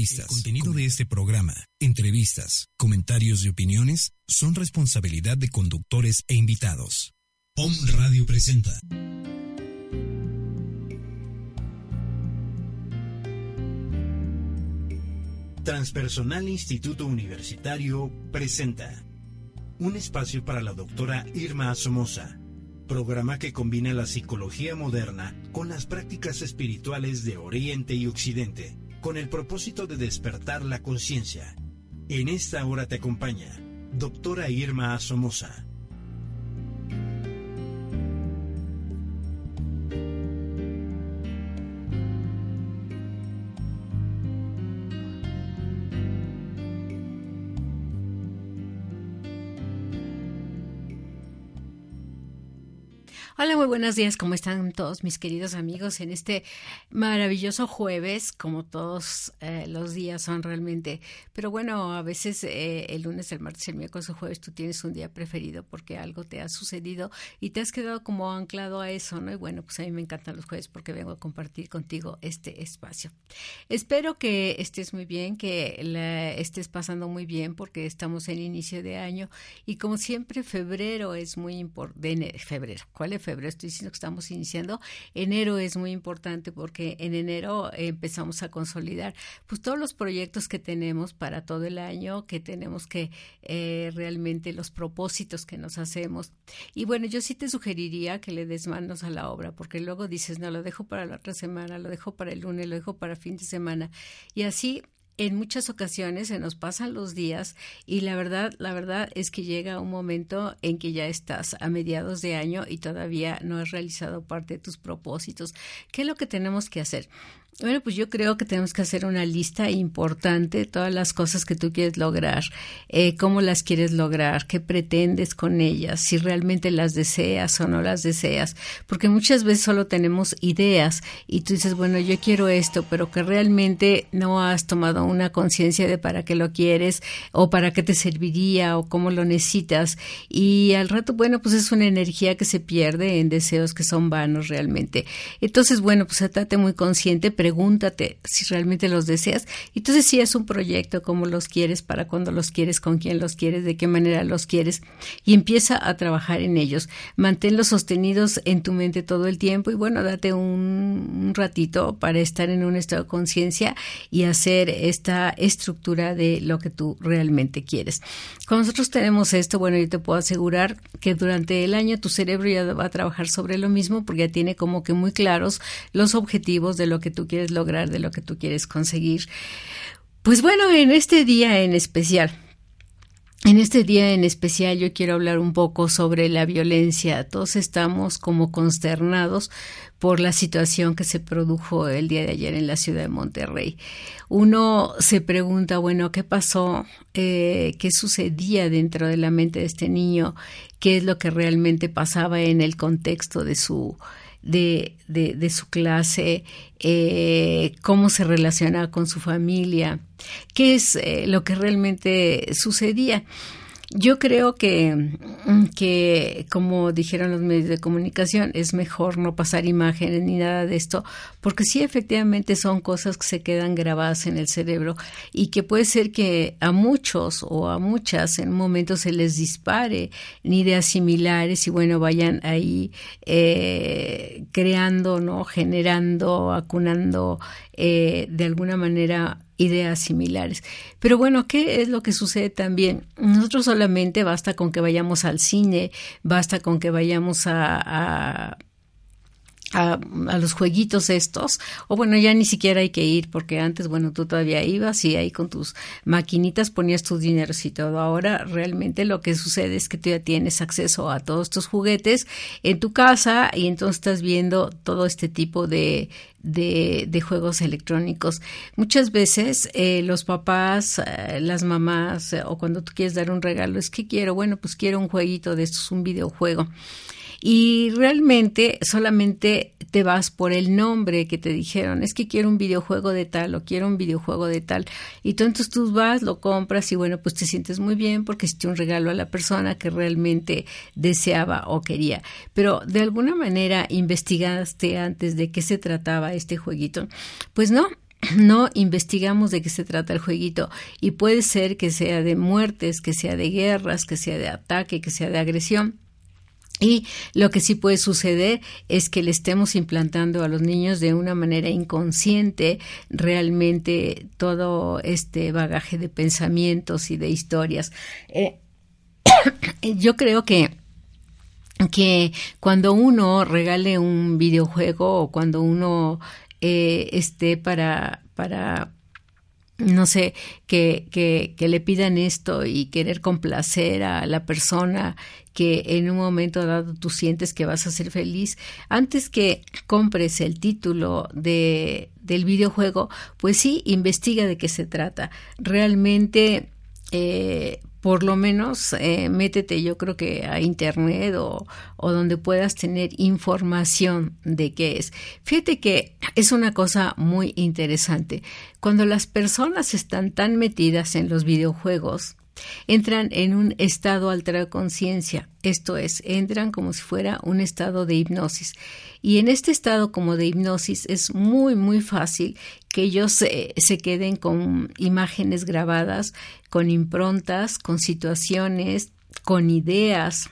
El contenido de este programa, entrevistas, comentarios y opiniones son responsabilidad de conductores e invitados. POM Radio presenta. Transpersonal Instituto Universitario presenta un espacio para la doctora Irma Somoza, programa que combina la psicología moderna con las prácticas espirituales de Oriente y Occidente con el propósito de despertar la conciencia. En esta hora te acompaña doctora Irma Somoza. Buenos días. ¿Cómo están todos mis queridos amigos en este maravilloso jueves? Como todos eh, los días son realmente. Pero bueno, a veces eh, el lunes, el martes, el miércoles, el jueves tú tienes un día preferido porque algo te ha sucedido y te has quedado como anclado a eso, ¿no? Y bueno, pues a mí me encantan los jueves porque vengo a compartir contigo este espacio. Espero que estés muy bien, que la estés pasando muy bien porque estamos en inicio de año y como siempre febrero es muy importante. Febrero, ¿cuál es febrero, estoy diciendo que estamos iniciando. Enero es muy importante porque en enero empezamos a consolidar pues todos los proyectos que tenemos para todo el año, que tenemos que eh, realmente los propósitos que nos hacemos. Y bueno, yo sí te sugeriría que le des manos a la obra, porque luego dices, no, lo dejo para la otra semana, lo dejo para el lunes, lo dejo para fin de semana. Y así en muchas ocasiones se nos pasan los días y la verdad, la verdad es que llega un momento en que ya estás a mediados de año y todavía no has realizado parte de tus propósitos. ¿Qué es lo que tenemos que hacer? Bueno, pues yo creo que tenemos que hacer una lista importante de todas las cosas que tú quieres lograr, eh, cómo las quieres lograr, qué pretendes con ellas, si realmente las deseas o no las deseas, porque muchas veces solo tenemos ideas y tú dices, bueno, yo quiero esto, pero que realmente no has tomado una conciencia de para qué lo quieres o para qué te serviría o cómo lo necesitas y al rato, bueno, pues es una energía que se pierde en deseos que son vanos realmente. Entonces, bueno, pues estate muy consciente, pregúntate si realmente los deseas. Entonces si es un proyecto, cómo los quieres, para cuándo los quieres, con quién los quieres, de qué manera los quieres, y empieza a trabajar en ellos. Manténlos sostenidos en tu mente todo el tiempo y bueno, date un, ratito para estar en un estado de conciencia y hacer esta estructura de lo que tú realmente quieres. Cuando nosotros tenemos esto, bueno, yo te puedo asegurar que durante el año tu cerebro ya va a trabajar sobre lo mismo porque ya tiene como que muy claros los objetivos de lo que tú quieres lograr, de lo que tú quieres conseguir. Pues bueno, en este día en especial, en este día en especial yo quiero hablar un poco sobre la violencia. Todos estamos como consternados por la situación que se produjo el día de ayer en la ciudad de Monterrey. Uno se pregunta, bueno, ¿qué pasó? Eh, ¿Qué sucedía dentro de la mente de este niño? ¿Qué es lo que realmente pasaba en el contexto de su de, de, su clase, eh, cómo se relaciona con su familia, qué es eh, lo que realmente sucedía. Yo creo que, que, como dijeron los medios de comunicación, es mejor no pasar imágenes ni nada de esto, porque sí efectivamente son cosas que se quedan grabadas en el cerebro y que puede ser que a muchos o a muchas en un momento se les dispare ideas similares y bueno, vayan ahí eh, creando, ¿no? generando, acunando eh, de alguna manera ideas similares. Pero bueno, ¿qué es lo que sucede también? Nosotros solamente basta con que vayamos al cine, basta con que vayamos a, a a, los jueguitos estos, o bueno, ya ni siquiera hay que ir, porque antes, bueno, tú todavía ibas y ahí con tus maquinitas ponías tus dineros y todo. Ahora realmente lo que sucede es que tú ya tienes acceso a todos tus juguetes en tu casa y entonces estás viendo todo este tipo de, de, de juegos electrónicos. Muchas veces eh, los papás, eh, las mamás, eh, o cuando tú quieres dar un regalo, es que quiero, bueno, pues quiero un jueguito de estos, un videojuego y realmente solamente te vas por el nombre que te dijeron, es que quiero un videojuego de tal o quiero un videojuego de tal. Y entonces tú vas, lo compras y bueno, pues te sientes muy bien porque hiciste un regalo a la persona que realmente deseaba o quería. Pero de alguna manera investigaste antes de qué se trataba este jueguito. Pues no, no investigamos de qué se trata el jueguito y puede ser que sea de muertes, que sea de guerras, que sea de ataque, que sea de agresión. Y lo que sí puede suceder es que le estemos implantando a los niños de una manera inconsciente realmente todo este bagaje de pensamientos y de historias. Eh, yo creo que que cuando uno regale un videojuego o cuando uno eh, esté para para no sé, que, que, que, le pidan esto y querer complacer a la persona que en un momento dado tú sientes que vas a ser feliz, antes que compres el título de, del videojuego, pues sí, investiga de qué se trata. Realmente eh, por lo menos eh, métete yo creo que a internet o, o, donde puedas tener información de qué es. Fíjate que es una cosa muy interesante. Cuando las personas están tan metidas en los videojuegos, entran en un estado alterado de conciencia, esto es, entran como si fuera un estado de hipnosis. Y en este estado como de hipnosis es muy, muy fácil que ellos se, se queden con imágenes grabadas, con improntas, con situaciones, con ideas,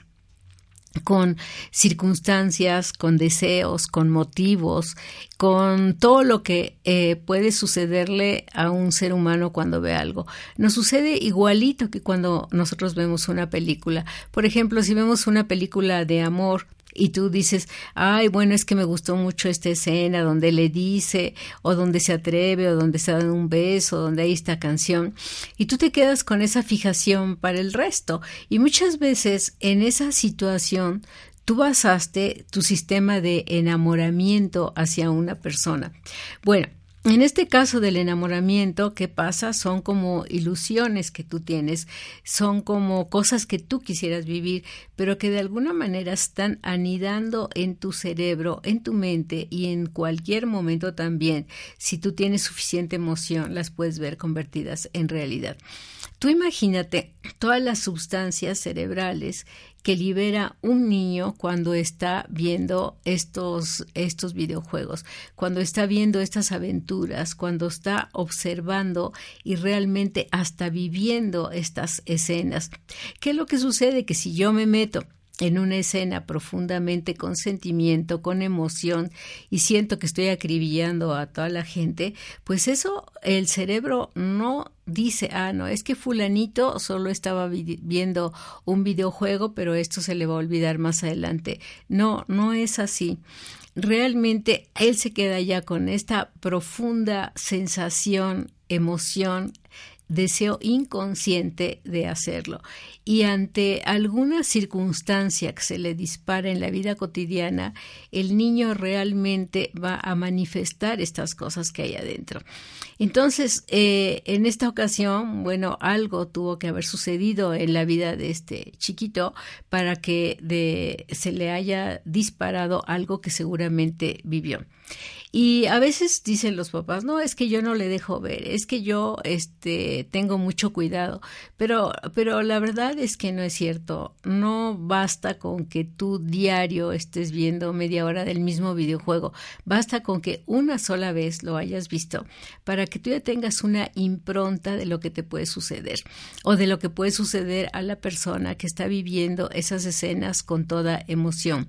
con circunstancias, con deseos, con motivos, con todo lo que eh, puede sucederle a un ser humano cuando ve algo. Nos sucede igualito que cuando nosotros vemos una película. Por ejemplo, si vemos una película de amor, y tú dices, ay, bueno, es que me gustó mucho esta escena donde le dice, o donde se atreve, o donde se da un beso, donde hay esta canción, y tú te quedas con esa fijación para el resto. Y muchas veces en esa situación tú basaste tu sistema de enamoramiento hacia una persona. Bueno, en este caso del enamoramiento, ¿qué pasa? Son como ilusiones que tú tienes, son como cosas que tú quisieras vivir, pero que de alguna manera están anidando en tu cerebro, en tu mente y en cualquier momento también. Si tú tienes suficiente emoción, las puedes ver convertidas en realidad. Tú imagínate todas las sustancias cerebrales que libera un niño cuando está viendo estos, estos videojuegos, cuando está viendo estas aventuras, cuando está observando y realmente hasta viviendo estas escenas. ¿Qué es lo que sucede? Que si yo me meto en una escena profundamente con sentimiento, con emoción y siento que estoy acribillando a toda la gente, pues eso el cerebro no dice, ah, no, es que fulanito solo estaba viendo un videojuego, pero esto se le va a olvidar más adelante. No, no es así. Realmente él se queda ya con esta profunda sensación, emoción, deseo inconsciente de hacerlo. Y ante alguna circunstancia que se le dispara en la vida cotidiana, el niño realmente va a manifestar estas cosas que hay adentro. Entonces, eh, en esta ocasión, bueno, algo tuvo que haber sucedido en la vida de este chiquito para que de, se le haya disparado algo que seguramente vivió. Y a veces dicen los papás, no, es que yo no le dejo ver, es que yo este, tengo mucho cuidado, pero, pero la verdad es que no es cierto. No basta con que tú diario estés viendo media hora del mismo videojuego, basta con que una sola vez lo hayas visto para que tú ya tengas una impronta de lo que te puede suceder o de lo que puede suceder a la persona que está viviendo esas escenas con toda emoción.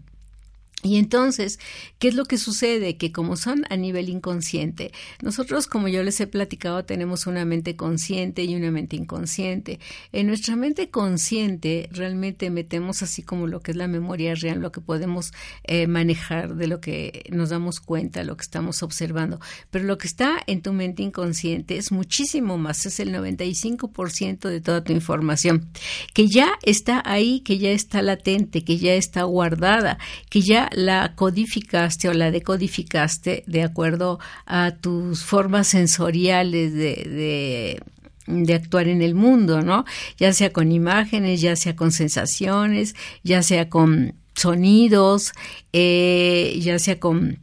Y entonces, ¿qué es lo que sucede? Que como son a nivel inconsciente, nosotros, como yo les he platicado, tenemos una mente consciente y una mente inconsciente. En nuestra mente consciente realmente metemos así como lo que es la memoria real, lo que podemos eh, manejar, de lo que nos damos cuenta, lo que estamos observando. Pero lo que está en tu mente inconsciente es muchísimo más, es el 95% de toda tu información, que ya está ahí, que ya está latente, que ya está guardada, que ya la codificaste o la decodificaste de acuerdo a tus formas sensoriales de, de actuar en el mundo, ¿no? Ya sea con imágenes, ya sea con sensaciones, ya sea con sonidos, eh, ya sea con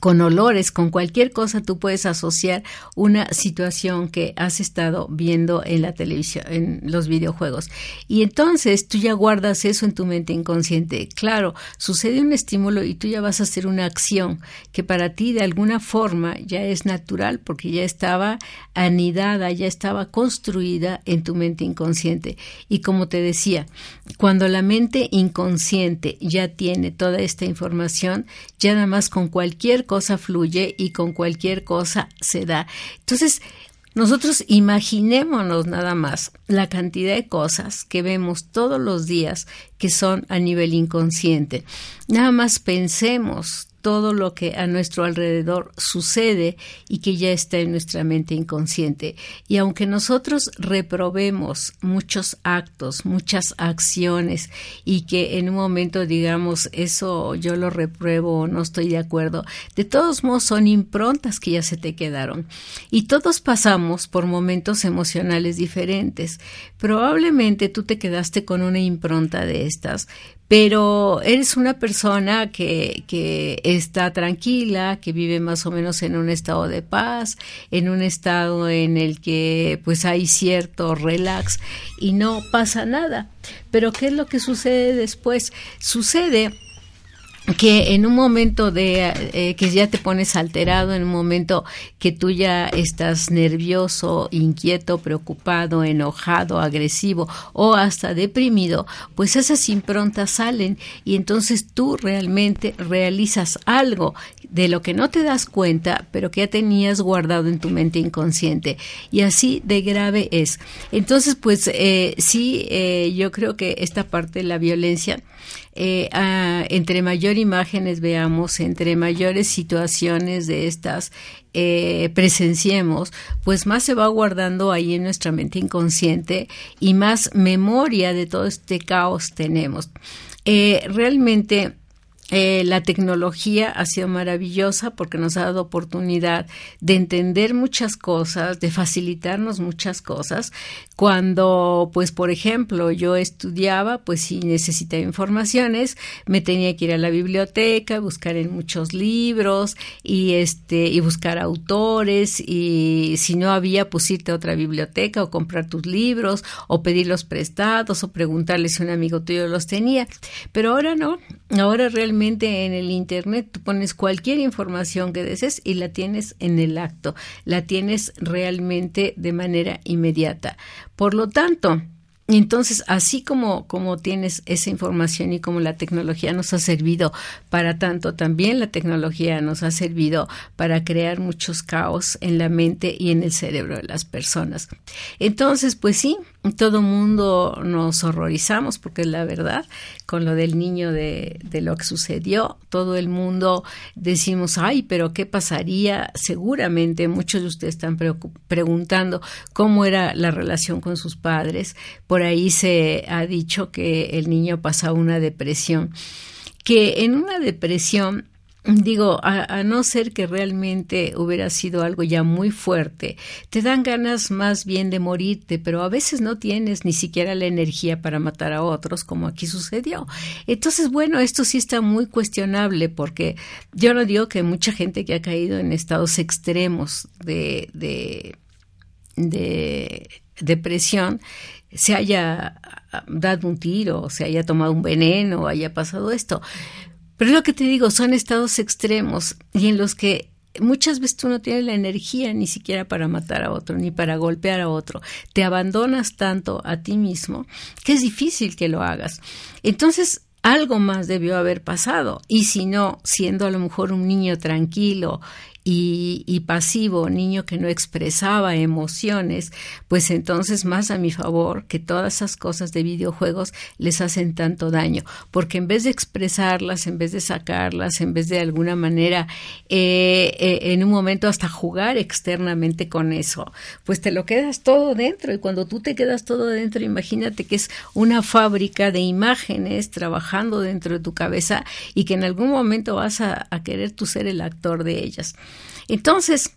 con olores, con cualquier cosa, tú puedes asociar una situación que has estado viendo en la televisión, en los videojuegos. Y entonces tú ya guardas eso en tu mente inconsciente. Claro, sucede un estímulo y tú ya vas a hacer una acción que para ti de alguna forma ya es natural porque ya estaba anidada, ya estaba construida en tu mente inconsciente. Y como te decía, cuando la mente inconsciente ya tiene toda esta información, ya nada más con cualquier cosa fluye y con cualquier cosa se da. Entonces, nosotros imaginémonos nada más la cantidad de cosas que vemos todos los días que son a nivel inconsciente. Nada más pensemos todo lo que a nuestro alrededor sucede y que ya está en nuestra mente inconsciente. Y aunque nosotros reprobemos muchos actos, muchas acciones y que en un momento digamos eso yo lo repruebo no estoy de acuerdo, de todos modos son improntas que ya se te quedaron. Y todos pasamos por momentos emocionales diferentes. Probablemente tú te quedaste con una impronta de estas, pero eres una persona que, que, está tranquila, que vive más o menos en un estado de paz, en un estado en el que pues hay cierto relax y no pasa nada. Pero ¿qué es lo que sucede después? Sucede que en un momento de eh, que ya te pones alterado, en un momento que tú ya estás nervioso, inquieto, preocupado, enojado, agresivo o hasta deprimido, pues esas improntas salen y entonces tú realmente realizas algo de lo que no te das cuenta, pero que ya tenías guardado en tu mente inconsciente. Y así de grave es. Entonces, pues eh, sí, eh, yo creo que esta parte de la violencia eh, entre mayor imágenes veamos, entre mayores situaciones de estas eh, presenciemos, pues más se va guardando ahí en nuestra mente inconsciente y más memoria de todo este caos tenemos. Eh, realmente eh, la tecnología ha sido maravillosa porque nos ha dado oportunidad de entender muchas cosas, de facilitarnos muchas cosas. Cuando, pues, por ejemplo, yo estudiaba, pues si necesitaba informaciones, me tenía que ir a la biblioteca, buscar en muchos libros y este y buscar autores y si no había, pues irte a otra biblioteca o comprar tus libros o pedirlos prestados o preguntarle si un amigo tuyo los tenía. Pero ahora no, ahora realmente en el Internet tú pones cualquier información que desees y la tienes en el acto, la tienes realmente de manera inmediata. Por lo tanto, entonces, así como, como tienes esa información y como la tecnología nos ha servido para tanto, también la tecnología nos ha servido para crear muchos caos en la mente y en el cerebro de las personas. Entonces, pues sí, todo mundo nos horrorizamos porque es la verdad con lo del niño de, lo que sucedió todo el mundo decimos ay pero qué pasaría seguramente muchos de ustedes están preguntando cómo era la relación con sus padres. Por ahí se ha dicho que el niño pasa una depresión que en una depresión digo, a, no ser que realmente hubiera sido algo ya muy fuerte, te dan ganas más bien de morirte, pero a veces no tienes ni siquiera la energía para matar a otros, como aquí sucedió. Entonces, bueno, esto sí está muy cuestionable, porque yo no digo que mucha gente que ha caído en estados extremos de, de, de depresión se haya dado un tiro, se haya tomado un veneno, haya pasado esto. Pero es lo que te digo, son estados extremos y en los que muchas veces tú no tienes la energía ni siquiera para matar a otro, ni para golpear a otro. Te abandonas tanto a ti mismo que es difícil que lo hagas. Entonces, algo más debió haber pasado. Y si no, siendo a lo mejor un niño tranquilo y, pasivo, niño que no expresaba emociones, pues entonces más a mi favor que todas esas cosas de videojuegos les hacen tanto daño, porque en vez de expresarlas, en vez de sacarlas, en vez de alguna manera eh, eh, en un momento hasta jugar externamente con eso, pues te lo quedas todo dentro y cuando tú te quedas todo dentro, imagínate que es una fábrica de imágenes trabajando dentro de tu cabeza y que en algún momento vas a, a querer tú ser el actor de ellas. Entonces,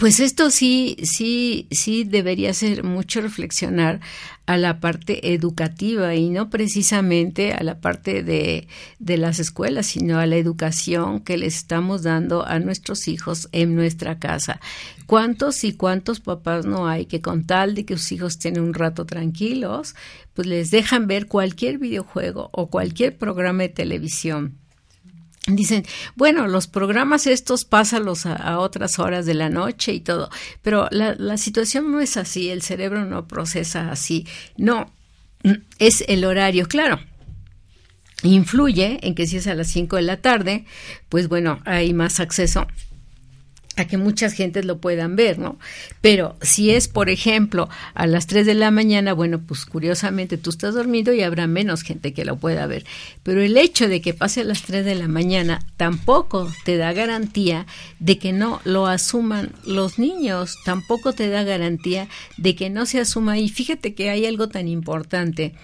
pues esto sí, sí, sí debería ser mucho reflexionar a la parte educativa y no precisamente a la parte de, de las escuelas, sino a la educación que le estamos dando a nuestros hijos en nuestra casa. ¿Cuántos y cuántos papás no hay que con tal de que sus hijos tienen un rato tranquilos, pues les dejan ver cualquier videojuego o cualquier programa de televisión? Dicen, bueno, los programas estos pásalos a, otras horas de la noche y todo, pero la, la situación no es así, el cerebro no procesa así, no, es el horario, claro, influye en que si es a las 5 de la tarde, pues bueno, hay más acceso a que muchas gentes lo puedan ver, ¿no? Pero si es, por ejemplo, a las 3 de la mañana, bueno, pues curiosamente tú estás dormido y habrá menos gente que lo pueda ver. Pero el hecho de que pase a las 3 de la mañana tampoco te da garantía de que no lo asuman los niños, tampoco te da garantía de que no se asuma. Y fíjate que hay algo tan importante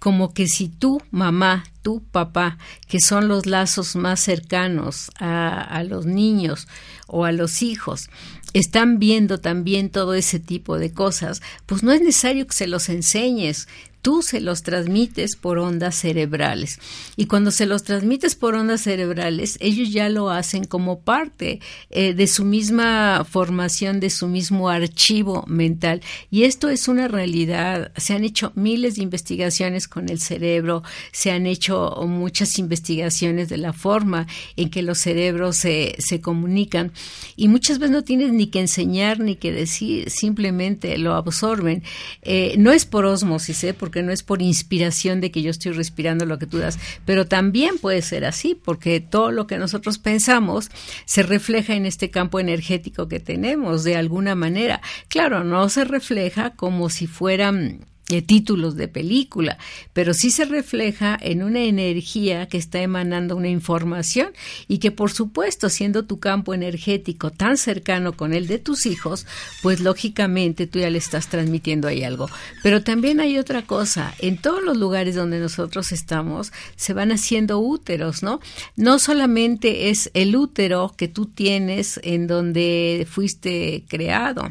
como que si tú, mamá, tu papá, que son los lazos más cercanos a, a, los niños o a los hijos, están viendo también todo ese tipo de cosas, pues no es necesario que se los enseñes, tú se los transmites por ondas cerebrales. Y cuando se los transmites por ondas cerebrales, ellos ya lo hacen como parte eh, de su misma formación, de su mismo archivo mental. Y esto es una realidad. Se han hecho miles de investigaciones con el cerebro, se han hecho muchas investigaciones de la forma en que los cerebros se, se comunican. Y muchas veces no tienes ni que enseñar ni que decir, simplemente lo absorben. Eh, no es por osmosis, ¿eh? No es por inspiración de que yo estoy respirando lo que tú das, pero también puede ser así, porque todo lo que nosotros pensamos se refleja en este campo energético que tenemos de alguna manera. Claro, no se refleja como si fueran títulos de película, pero sí se refleja en una energía que está emanando una información y que por supuesto siendo tu campo energético tan cercano con el de tus hijos, pues lógicamente tú ya le estás transmitiendo ahí algo. Pero también hay otra cosa, en todos los lugares donde nosotros estamos se van haciendo úteros, ¿no? No solamente es el útero que tú tienes en donde fuiste creado,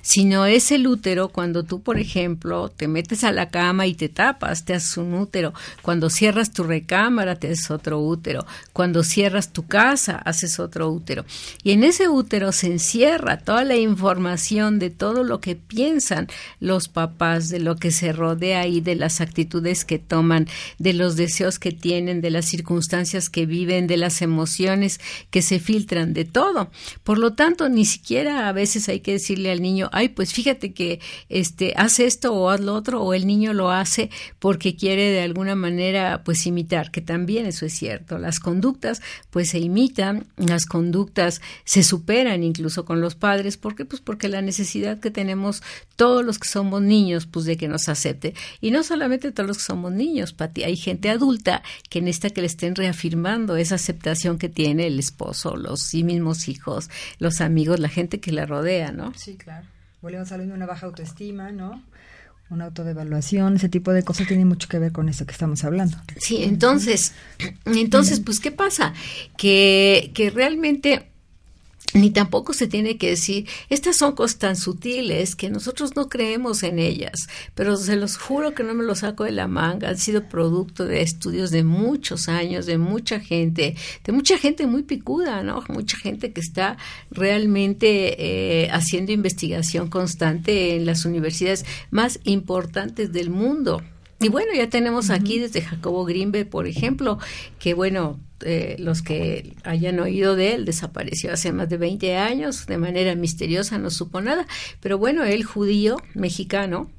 sino es el útero cuando tú, por ejemplo, te metes a la cama y te tapas, te haces un útero. Cuando cierras tu recámara, te haces otro útero. Cuando cierras tu casa, haces otro útero. Y en ese útero se encierra toda la información de todo lo que piensan los papás, de lo que se rodea y de las actitudes que toman, de los deseos que tienen, de las circunstancias que viven, de las emociones que se filtran, de todo. Por lo tanto, ni siquiera a veces hay que decirle al niño, ay, pues fíjate que este hace esto o haz lo otro, o el niño lo hace porque quiere de alguna manera pues imitar, que también eso es cierto. Las conductas pues se imitan, las conductas se superan incluso con los padres, ¿por qué? Pues porque la necesidad que tenemos todos los que somos niños, pues de que nos acepte. Y no solamente todos los que somos niños, Pati, hay gente adulta que necesita que le estén reafirmando esa aceptación que tiene el esposo, los sí mismos hijos, los amigos, la gente que la rodea, ¿no? Sí, claro. Volvemos a de una baja autoestima, ¿no? Una autodevaluación, ese tipo de cosas tiene mucho que ver con eso que estamos hablando. Sí, entonces, entonces, pues, ¿qué pasa? Que, que realmente ni tampoco se tiene que decir, estas son cosas tan sutiles que nosotros no creemos en ellas, pero se los juro que no me lo saco de la manga, han sido producto de estudios de muchos años, de mucha gente, de mucha gente muy picuda, ¿no? Mucha gente que está realmente eh, haciendo investigación constante en las universidades más importantes del mundo. Y bueno, ya tenemos aquí desde Jacobo Grimbe, por ejemplo, que bueno, eh, los que hayan oído de él, desapareció hace más de 20 años, de manera misteriosa, no supo nada, pero bueno, él judío, mexicano,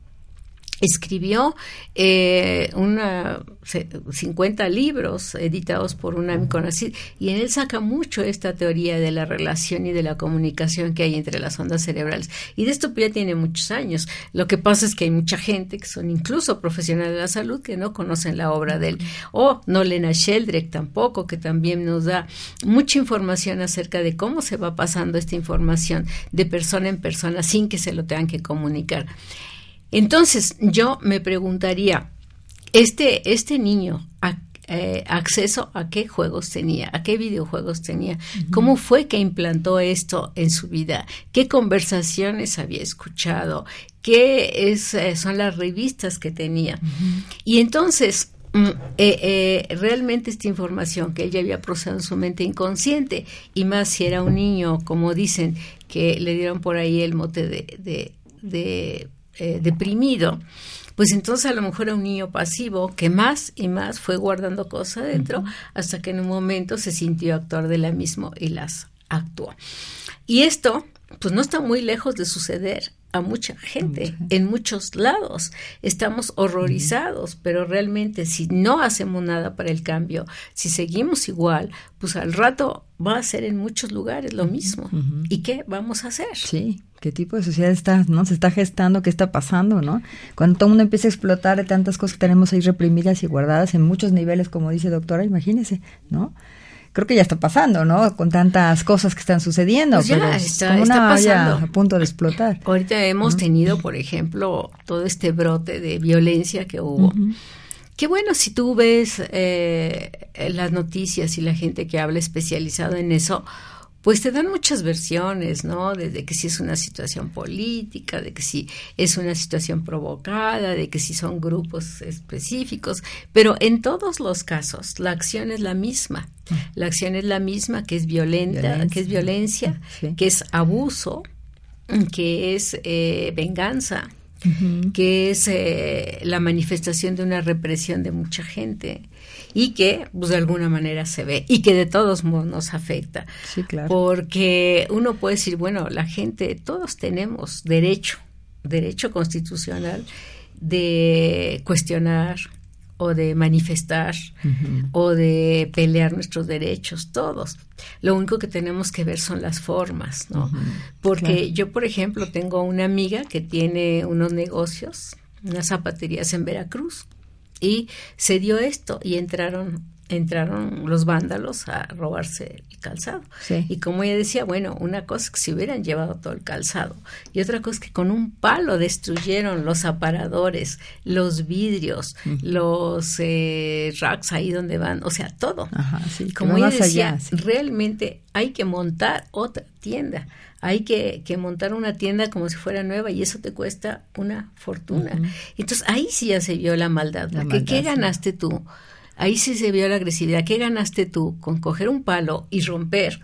escribió eh, una, 50 libros editados por una Conacid y en él saca mucho esta teoría de la relación y de la comunicación que hay entre las ondas cerebrales. Y de esto ya tiene muchos años. Lo que pasa es que hay mucha gente que son incluso profesionales de la salud que no conocen la obra de él. O no leen a Sheldrake tampoco, que también nos da mucha información acerca de cómo se va pasando esta información de persona en persona sin que se lo tengan que comunicar. Entonces, yo me preguntaría, este, este niño, eh, acceso a qué juegos tenía, a qué videojuegos tenía, cómo fue que implantó esto en su vida, qué conversaciones había escuchado, qué es, eh, son las revistas que tenía. Y entonces, mm, eh, realmente esta información que ella había procesado en su mente inconsciente, y más si era un niño, como dicen, que le dieron por ahí el mote de, de, deprimido, pues entonces a lo mejor era un niño pasivo que más y más fue guardando cosas adentro hasta que en un momento se sintió actor de la misma y las actuó. Y esto, pues no está muy lejos de suceder a mucha gente en muchos lados. Estamos horrorizados, pero realmente si no hacemos nada para el cambio, si seguimos igual, pues al rato va a ser en muchos lugares lo mismo. ¿Y qué vamos a hacer? Sí, qué tipo de sociedad está, ¿no? Se está gestando, qué está pasando, ¿no? Cuando todo el mundo empieza a explotar de tantas cosas que tenemos ahí reprimidas y guardadas en muchos niveles, como dice doctora, imagínese, ¿no? Creo que ya está pasando, ¿no? Con tantas cosas que están sucediendo. Pues ya está, está pasando. a punto de explotar. Ahorita hemos tenido, por ejemplo, todo este brote de violencia que hubo. Qué bueno, si tú ves eh, las noticias y la gente que habla especializado en eso, pues te dan muchas versiones, ¿no? Desde que si es una situación política, de que si es una situación provocada, de que si son grupos específicos, pero en todos los casos la acción es la misma. La acción es la misma, que es violenta, que es violencia, que es abuso, que es eh, venganza, que es eh, la manifestación de una represión de mucha gente y que pues de alguna manera se ve y que de todos modos nos afecta. Sí, claro. Porque uno puede decir, bueno, la gente, todos tenemos derecho, derecho constitucional de cuestionar o de manifestar o de pelear nuestros derechos, todos. Lo único que tenemos que ver son las formas, ¿no? Porque yo, por ejemplo, tengo una amiga que tiene unos negocios, unas zapaterías en Veracruz y se dio esto y entraron entraron los vándalos a robarse el calzado. Y como ella decía, bueno, una cosa es que se hubieran llevado todo el calzado y otra cosa es que con un palo destruyeron los aparadores, los vidrios, los eh, racks ahí donde van, o sea, todo. como ella decía, realmente hay que montar otra tienda hay que, que, montar una tienda como si fuera nueva y eso te cuesta una fortuna. Entonces ahí sí ya se vio la maldad. ¿Qué ganaste tú? Ahí sí se vio la agresividad. ¿Qué ganaste tú con coger un palo y romper?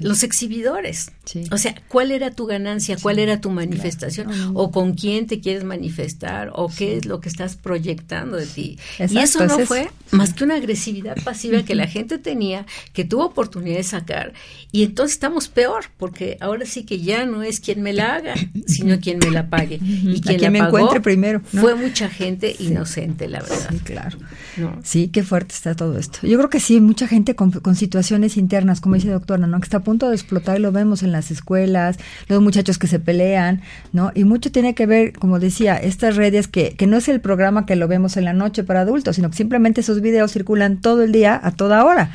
Los exhibidores. O sea, ¿cuál era tu ganancia? ¿Cuál era tu manifestación? ¿O con quién te quieres manifestar? ¿O qué es lo que estás proyectando de ti? y eso no fue más que una agresividad pasiva que la gente tenía, que tuvo oportunidad de sacar. Y entonces estamos peor, porque ahora sí que ya no es quien me la haga, sino quien me la pague. Y quien, la me encuentre primero. Fue mucha gente inocente, la verdad. Sí, claro. Sí, qué fuerte está todo esto. Yo creo que sí, mucha gente con, con situaciones internas, como dice doctora, ¿no? Que está a punto de explotar y lo vemos en las escuelas, los muchachos que se pelean, ¿no? Y mucho tiene que ver, como decía, estas redes que, que no es el programa que lo vemos en la noche para adultos, sino que simplemente esos videos circulan todo el día, a toda hora.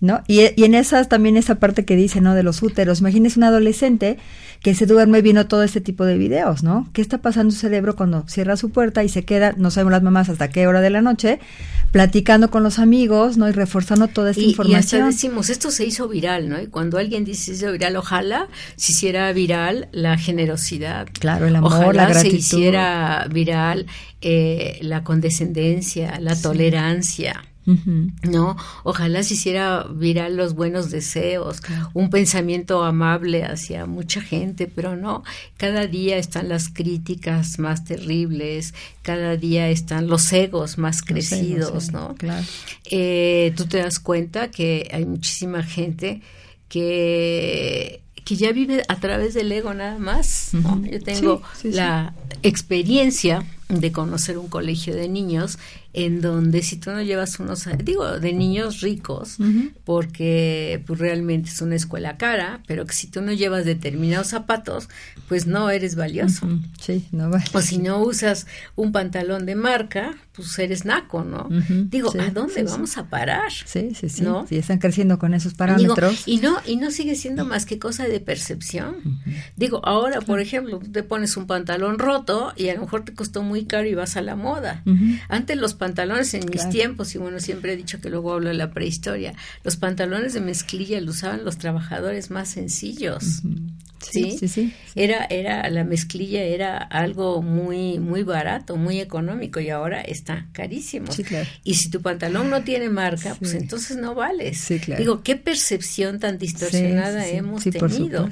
¿No? Y, y en esas también esa parte que dice, ¿no? De los úteros. Imagínese un adolescente que se duerme viendo todo este tipo de videos, ¿no? ¿Qué está pasando su cerebro cuando cierra su puerta y se queda, no sabemos las mamás hasta qué hora de la noche, platicando con los amigos, ¿no? Y reforzando toda esta información. Y hasta decimos, esto se hizo viral, ¿no? Y cuando alguien dice se hizo viral, ojalá se hiciera viral la generosidad. Claro, el amor, la gratitud. se hiciera viral eh, la condescendencia, la tolerancia ¿no? Ojalá se hiciera viral los buenos deseos, un pensamiento amable hacia mucha gente, pero no, cada día están las críticas más terribles, cada día están los egos más crecidos, ¿no? Claro. Eh, tú te das cuenta que hay muchísima gente que que ya vive a través del ego nada más. Yo tengo la experiencia de conocer un colegio de niños en donde si tú no llevas unos, digo, de niños ricos, porque pues realmente es una escuela cara, pero que si tú no llevas determinados zapatos, pues no eres valioso. Sí, no vale. O si no usas un pantalón de marca, pues eres naco, ¿no? Digo, ¿a dónde vamos a parar? Sí, sí, sí. ¿no? Sí, están creciendo con esos parámetros. y no y no sigue siendo más que cosa de percepción. Digo, ahora, por ejemplo, te pones un pantalón roto y a lo mejor te costó muy muy caro y vas a la moda. Antes los pantalones en mis tiempos, y bueno, siempre he dicho que luego hablo de la prehistoria, los pantalones de mezclilla los usaban los trabajadores más sencillos. ¿Sí? Sí, sí, Era, era, la mezclilla era algo muy, muy barato, muy económico y ahora está carísimo. Y si tu pantalón no tiene marca, pues entonces no vales. Digo, qué percepción tan distorsionada hemos tenido.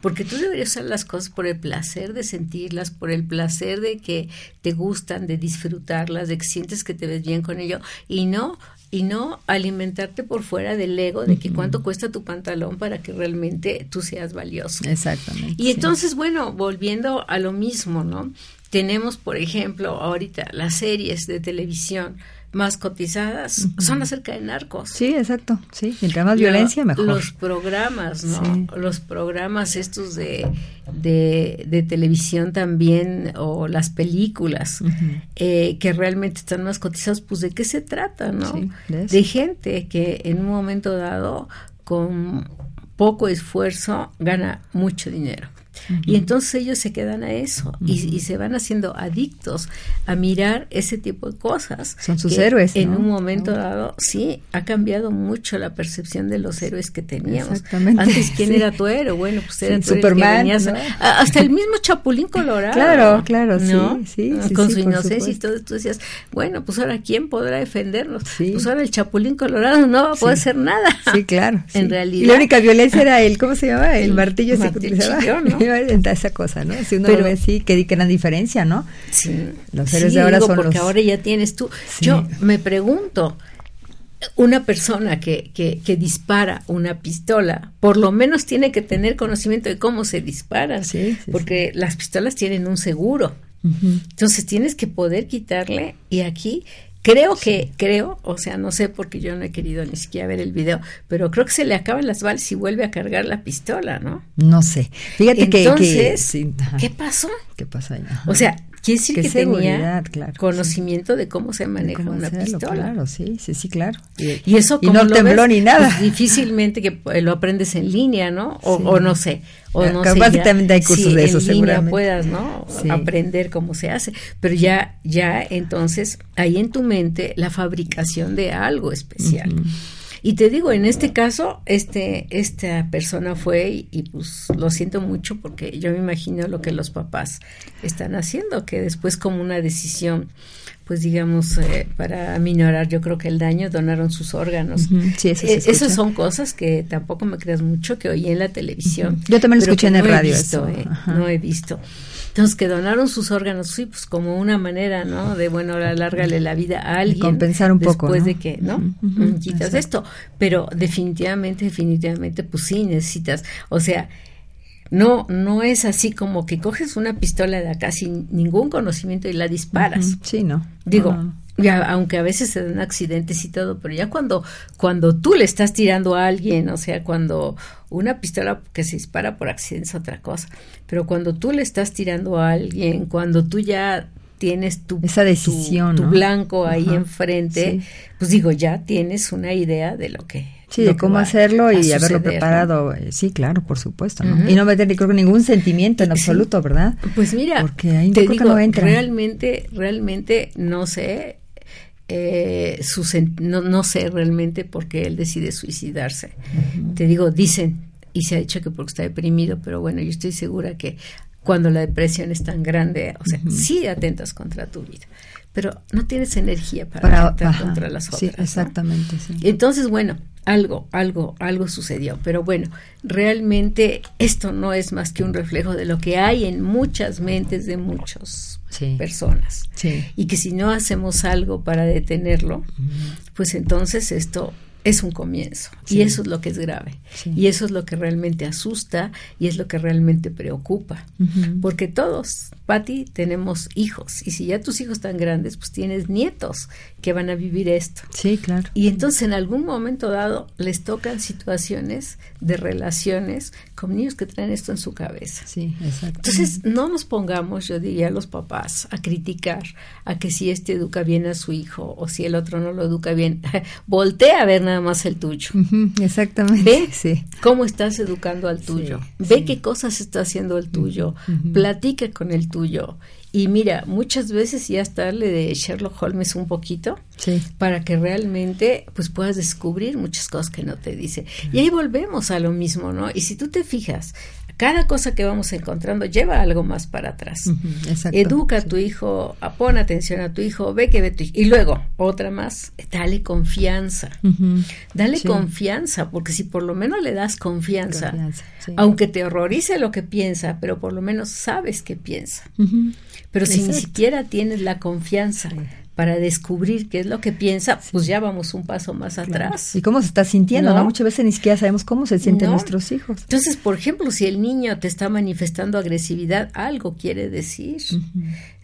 Porque tú deberías usar las cosas por el placer de sentirlas, por el placer de que te gustan, de disfrutarlas, de que sientes que te ves bien con ello y no y no alimentarte por fuera del ego de que cuánto cuesta tu pantalón para que realmente tú seas valioso. Exactamente. Y entonces, bueno, volviendo a lo mismo, ¿no? Tenemos, por ejemplo, ahorita las series de televisión más cotizadas son acerca de narcos. Sí, exacto. Sí, mientras más violencia, mejor. Los programas, ¿no? Los programas estos de, de, televisión también o las películas eh, que realmente están más cotizados, pues de qué se trata, ¿no? de gente que en un momento dado con poco esfuerzo gana mucho dinero. Y entonces ellos se quedan a eso y, se van haciendo adictos a mirar ese tipo de cosas. Son sus héroes. En un momento dado, sí, ha cambiado mucho la percepción de los héroes que teníamos. Exactamente. Antes, ¿quién era tu héroe? Bueno, pues era Superman. hasta el mismo Chapulín Colorado. Claro, claro, sí, sí, Con su inocencia y todo. Tú decías, bueno, pues ahora, ¿quién podrá defendernos? Pues ahora el Chapulín Colorado no va a poder hacer nada. Sí, claro. en realidad. Y la única violencia era el, ¿cómo se llama? El, martillo ese que utilizaba. ¿no? esa cosa, ¿no? Si uno lo ve así, que gran diferencia, ¿no? Sí. Los seres de ahora son porque ahora ya tienes tú. Yo me pregunto, una persona que, que, que, dispara una pistola, por lo menos tiene que tener conocimiento de cómo se disparan, sí, porque las pistolas tienen un seguro. Entonces tienes que poder quitarle y aquí Creo que, creo, o sea, no sé porque yo no he querido ni siquiera ver el video, pero creo que se le acaban las balas y vuelve a cargar la pistola, ¿no? No sé. Fíjate que, ¿qué pasó? ¿Qué pasa ahí? O sea, quiere decir que tenía conocimiento de cómo se maneja una pistola. Claro, sí, sí, sí, claro. Y, eso y no tembló ni nada. Pues, difícilmente que lo aprendes en línea, ¿no? O, o no sé o no Capaz sé, también hay cursos de eso, en línea puedas, ¿no? Aprender cómo se hace. Pero ya, ya entonces, hay en tu mente la fabricación de algo especial. Y te digo, en este caso, este, esta persona fue, y, pues lo siento mucho porque yo me imagino lo que los papás están haciendo, que después como una decisión pues digamos, eh, para minorar yo creo que el daño, donaron sus órganos. sí, eso eh, Esas son cosas que tampoco me creas mucho, que oí en la televisión. Yo también lo escuché en el radio. Visto, eh, no he visto. Entonces, que donaron sus órganos, sí, pues como una manera, ¿no? De, bueno, alárgale la vida a alguien. compensar un poco. Después de que, ¿no? Quitas esto. Pero definitivamente, definitivamente, pues sí necesitas. O sea, no, no es así como que coges una pistola de acá sin ningún conocimiento y la disparas. Sí, no. Digo, Ya, aunque a veces se dan accidentes y todo, pero ya cuando, cuando tú le estás tirando a alguien, o sea, cuando una pistola que se dispara por accidente es otra cosa, pero cuando tú le estás tirando a alguien, cuando tú ya tienes tu, Esa decisión, tu, blanco ahí enfrente, pues digo, ya tienes una idea de lo que Sí, de cómo hacerlo y haberlo preparado. Eh, sí, claro, por supuesto. ¿no? Y no meter creo, ningún sentimiento en absoluto, ¿verdad? Pues mira, Porque ahí te digo, realmente, realmente no sé. Eh, su no, no sé realmente por qué él decide suicidarse. Te digo, dicen, y se ha dicho que porque está deprimido, pero bueno, yo estoy segura que cuando la depresión es tan grande, o sea, sí atentas contra tu vida pero no tienes energía para, atentar contra las otras. Sí, exactamente. Sí. Entonces, bueno, algo, algo, algo sucedió. Pero bueno, realmente esto no es más que un reflejo de lo que hay en muchas mentes de muchas personas. Y que si no hacemos algo para detenerlo, pues entonces esto es un comienzo. Y eso es lo que es grave. Y eso es lo que realmente asusta y es lo que realmente preocupa. Porque todos, Patti, tenemos hijos. Y si ya tus hijos están grandes, pues tienes nietos que van a vivir esto. Sí, claro. Y entonces en algún momento dado les tocan situaciones de relaciones con niños que traen esto en su cabeza. Sí, exacto. Entonces no nos pongamos, yo diría a los papás, a criticar a que si este educa bien a su hijo o si el otro no lo educa bien. Voltea a ver nada más el tuyo. exactamente. Ve sí. cómo estás educando al tuyo. Ve qué cosas está haciendo el tuyo. Platica con el tuyo Y mira, muchas veces ya estarle de Sherlock Holmes un poquito Sí. para que realmente pues puedas descubrir muchas cosas que no te dice. Y ahí volvemos a lo mismo, ¿no? Y si tú te fijas, cada cosa que vamos encontrando lleva algo más para atrás. Exacto. Educa a tu hijo, pon atención a tu hijo, ve que ve tu hijo. Y luego, otra más, dale confianza. Dale Sí. confianza, porque si por lo menos le das confianza, Confianza, sí. aunque te horrorice lo que piensa, pero por lo menos sabes que piensa. Pero si ni siquiera tienes la confianza para descubrir qué es lo que piensa, pues ya vamos un paso más Claro. atrás. Y cómo se está sintiendo, ¿no? ¿No? Muchas veces ni siquiera sabemos cómo se sienten No. nuestros hijos. Entonces, por ejemplo, si el niño te está manifestando agresividad, algo quiere decir.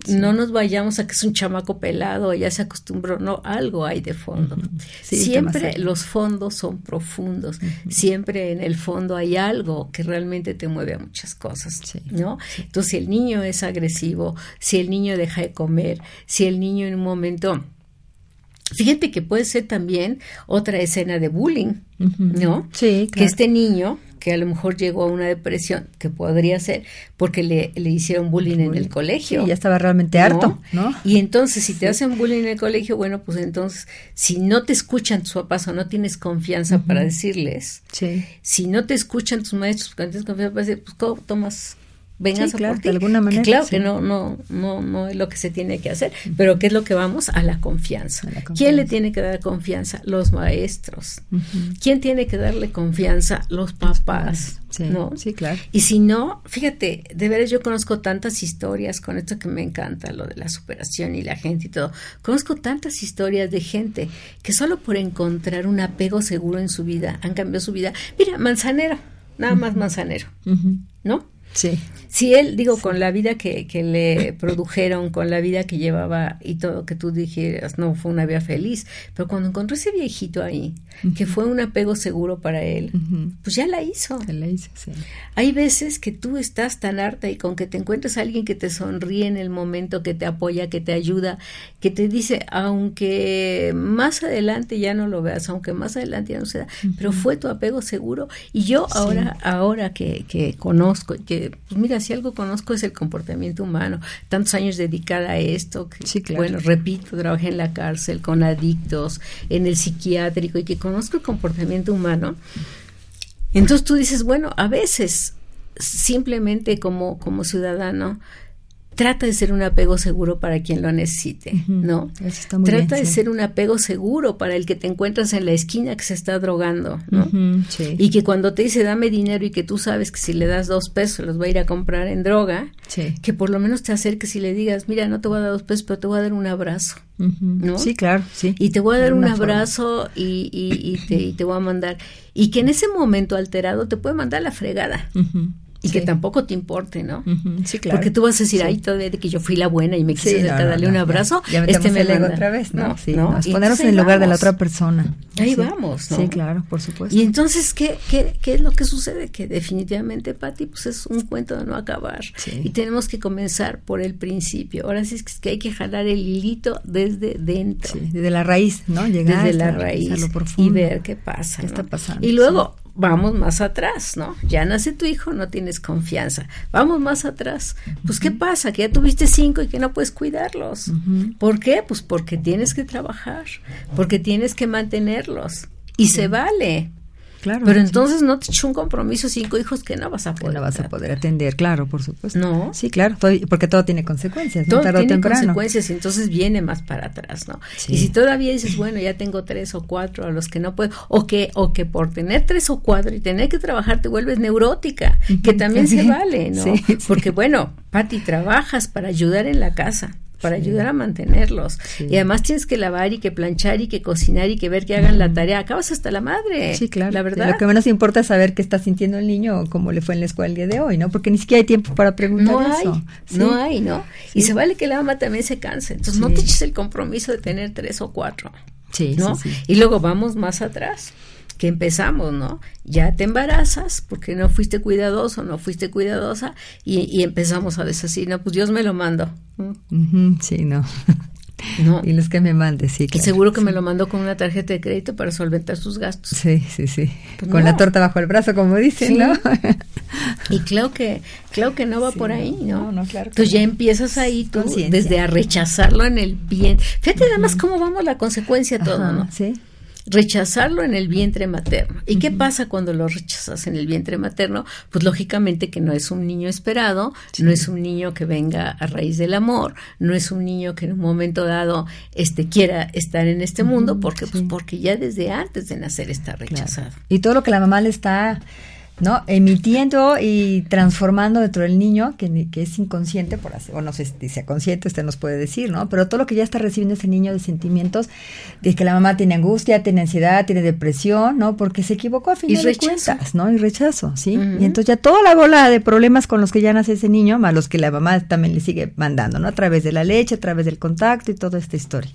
No nos vayamos a que es un chamaco pelado, ya se acostumbró, no, algo hay de fondo. Sí, siempre los fondos son profundos, siempre en el fondo hay algo que realmente te mueve a muchas cosas. ¿no? Entonces, si el niño es agresivo, si el niño deja de comer, si el niño en un momento... Fíjate que puede ser también otra escena de bullying. ¿no? Sí, que claro. este niño que a lo mejor llegó a una depresión que podría ser porque le, le hicieron bullying en el colegio. Sí, ya estaba realmente harto, ¿no? Y entonces si te hacen bullying en el colegio, bueno, pues entonces si no te escuchan tus papás o no tienes confianza para decirles, Sí. si no te escuchan tus maestros, porque no tienes confianza para decir, pues ¿cómo tomas venganza Sí, claro, por ti? de alguna Que manera, claro sí. que no, no, no, no es lo que se tiene que hacer, pero ¿qué es lo que vamos? A la confianza. A la ¿Quién le tiene que dar confianza? Los maestros. ¿Quién tiene que darle confianza? Los papás. Sí, ¿no? sí, claro. Y si no, fíjate, de veras yo conozco tantas historias con esto que me encanta, lo de la superación y la gente y todo. Conozco tantas historias de gente que solo por encontrar un apego seguro en su vida han cambiado su vida. Mira, Manzanero, nada más Manzanero. ¿no? Sí. Si él, digo, con la vida que, que le produjeron, con la vida que llevaba y todo, que tú dijeras, no, fue una vida feliz, pero cuando encontró ese viejito ahí, que fue un apego seguro para él, pues ya la hizo. Se le hizo, sí. Hay veces que tú estás tan harta y con que te encuentres a alguien que te sonríe en el momento, que te apoya, que te ayuda, que te dice, aunque más adelante ya no lo veas, aunque más adelante ya no se da, pero fue tu apego seguro. Y yo ahora, ahora que, que conozco, que pues mira, si algo conozco es el comportamiento humano, tantos años dedicada a esto, que, Sí, claro. bueno, repito, trabajé en la cárcel con adictos, en el psiquiátrico y que conozco el comportamiento humano. Entonces tú dices, bueno, a veces simplemente como, como ciudadano, trata de ser un apego seguro para quien lo necesite. ¿no? Eso está muy Trata bien, de sí. ser un apego seguro para el que te encuentras en la esquina que se está drogando, ¿no? Sí. Y que cuando te dice dame dinero y que tú sabes que si le das dos pesos los va a ir a comprar en droga, Sí. que por lo menos te acerques y le digas, mira, no te voy a dar dos pesos, pero te voy a dar un abrazo. ¿no? Sí, claro, sí. Y te voy a dar un abrazo y, y- y te, y te voy a mandar. Y que en ese momento alterado te puede mandar la fregada. Y que Sí. tampoco te importe, ¿no? Ujú, Sí, claro. Porque tú vas a decir, ay, todavía de que yo fui la buena y me quise Sí, no, no, darle no, un ya- abrazo, Ya, este metemos me manda. otra vez, ¿no? sí, ¿no? Y ponernos en el lugar de la otra persona. Ahí vamos, ¿no? Sí, claro, por supuesto. Y entonces, ¿qué, qué, ¿qué es lo que sucede? Que definitivamente, Pati, pues es un cuento de no acabar. Sí. Y tenemos que comenzar por el principio. Ahora sí es que hay que jalar el hilito desde dentro. Sí, desde la raíz, ¿no? Llegar desde la raíz y ver qué pasa. ¿Qué está pasando? Y luego vamos más atrás, ¿no? Ya nace tu hijo, no tienes confianza. Vamos más atrás. Pues, ¿qué pasa? Que ya tuviste cinco y que no puedes cuidarlos. ¿Por qué? Pues porque tienes que trabajar, porque tienes que mantenerlos. Y se vale. Claro. Pero sí. entonces no te eches un compromiso cinco hijos que no vas a Que poder. no vas a tratar. poder atender, claro, por supuesto. No. Sí, claro, todo- porque todo tiene consecuencias, ¿no? Todo tiene temprano. consecuencias y entonces viene más para atrás, ¿no? Sí. Y si todavía dices, bueno, ya tengo tres o cuatro a los que no puedo, o que, o que por tener tres o cuatro y tener que trabajar te vuelves neurótica, que también se vale, ¿no? Sí. Porque bueno, Pati, trabajas para ayudar en la casa para Sí. ayudar a mantenerlos. Sí. Y además tienes que lavar y que planchar y que cocinar y que ver que hagan la tarea. Acabas hasta la madre. Sí, claro. La verdad. Lo que menos importa es saber qué está sintiendo el niño o cómo le fue en la escuela el día de hoy, ¿no? Porque ni siquiera hay tiempo para preguntar no hay, eso. Sí. no hay, ¿no? Y se vale que la mamá también se canse. Entonces no te eches el compromiso de tener tres o cuatro. Sí, ¿no? sí, sí. Y luego vamos más atrás, que empezamos, ¿no? Ya te embarazas porque no fuiste cuidadoso, no fuiste cuidadosa y, y empezamos a decir, no, pues Dios me lo mando. Sí, no. No. Y los que me mande, sí. Claro, seguro que me lo mandó con una tarjeta de crédito para solventar sus gastos. Sí, sí, sí. Pues con la torta bajo el brazo, como dicen, ¿no? y claro que, claro que no va por ahí, ¿no? no, claro Entonces ya empiezas ahí tú, desde a rechazarlo en el bien. Fíjate nada más cómo vamos la consecuencia todo, ¿no? Sí rechazarlo en el vientre materno. ¿Y qué pasa cuando lo rechazas en el vientre materno? Pues lógicamente que no es un niño esperado, no es un niño que venga a raíz del amor, no es un niño que en un momento dado este quiera estar en este mundo, porque pues porque ya desde antes de nacer está rechazado. Y todo lo que la mamá le está ¿no? Emitiendo y transformando dentro del niño, que, que es inconsciente, por así, o no sé si sea consciente, usted nos puede decir, ¿no? Pero todo lo que ya está recibiendo ese niño de sentimientos, de que la mamá tiene angustia, tiene ansiedad, tiene depresión, ¿no? Porque se equivocó a fin y de rechazo. cuentas, ¿no? Y rechazo, ¿sí? Y entonces ya toda la bola de problemas con los que ya nace ese niño, más los que la mamá también le sigue mandando, ¿no? A través de la leche, a través del contacto y toda esta historia.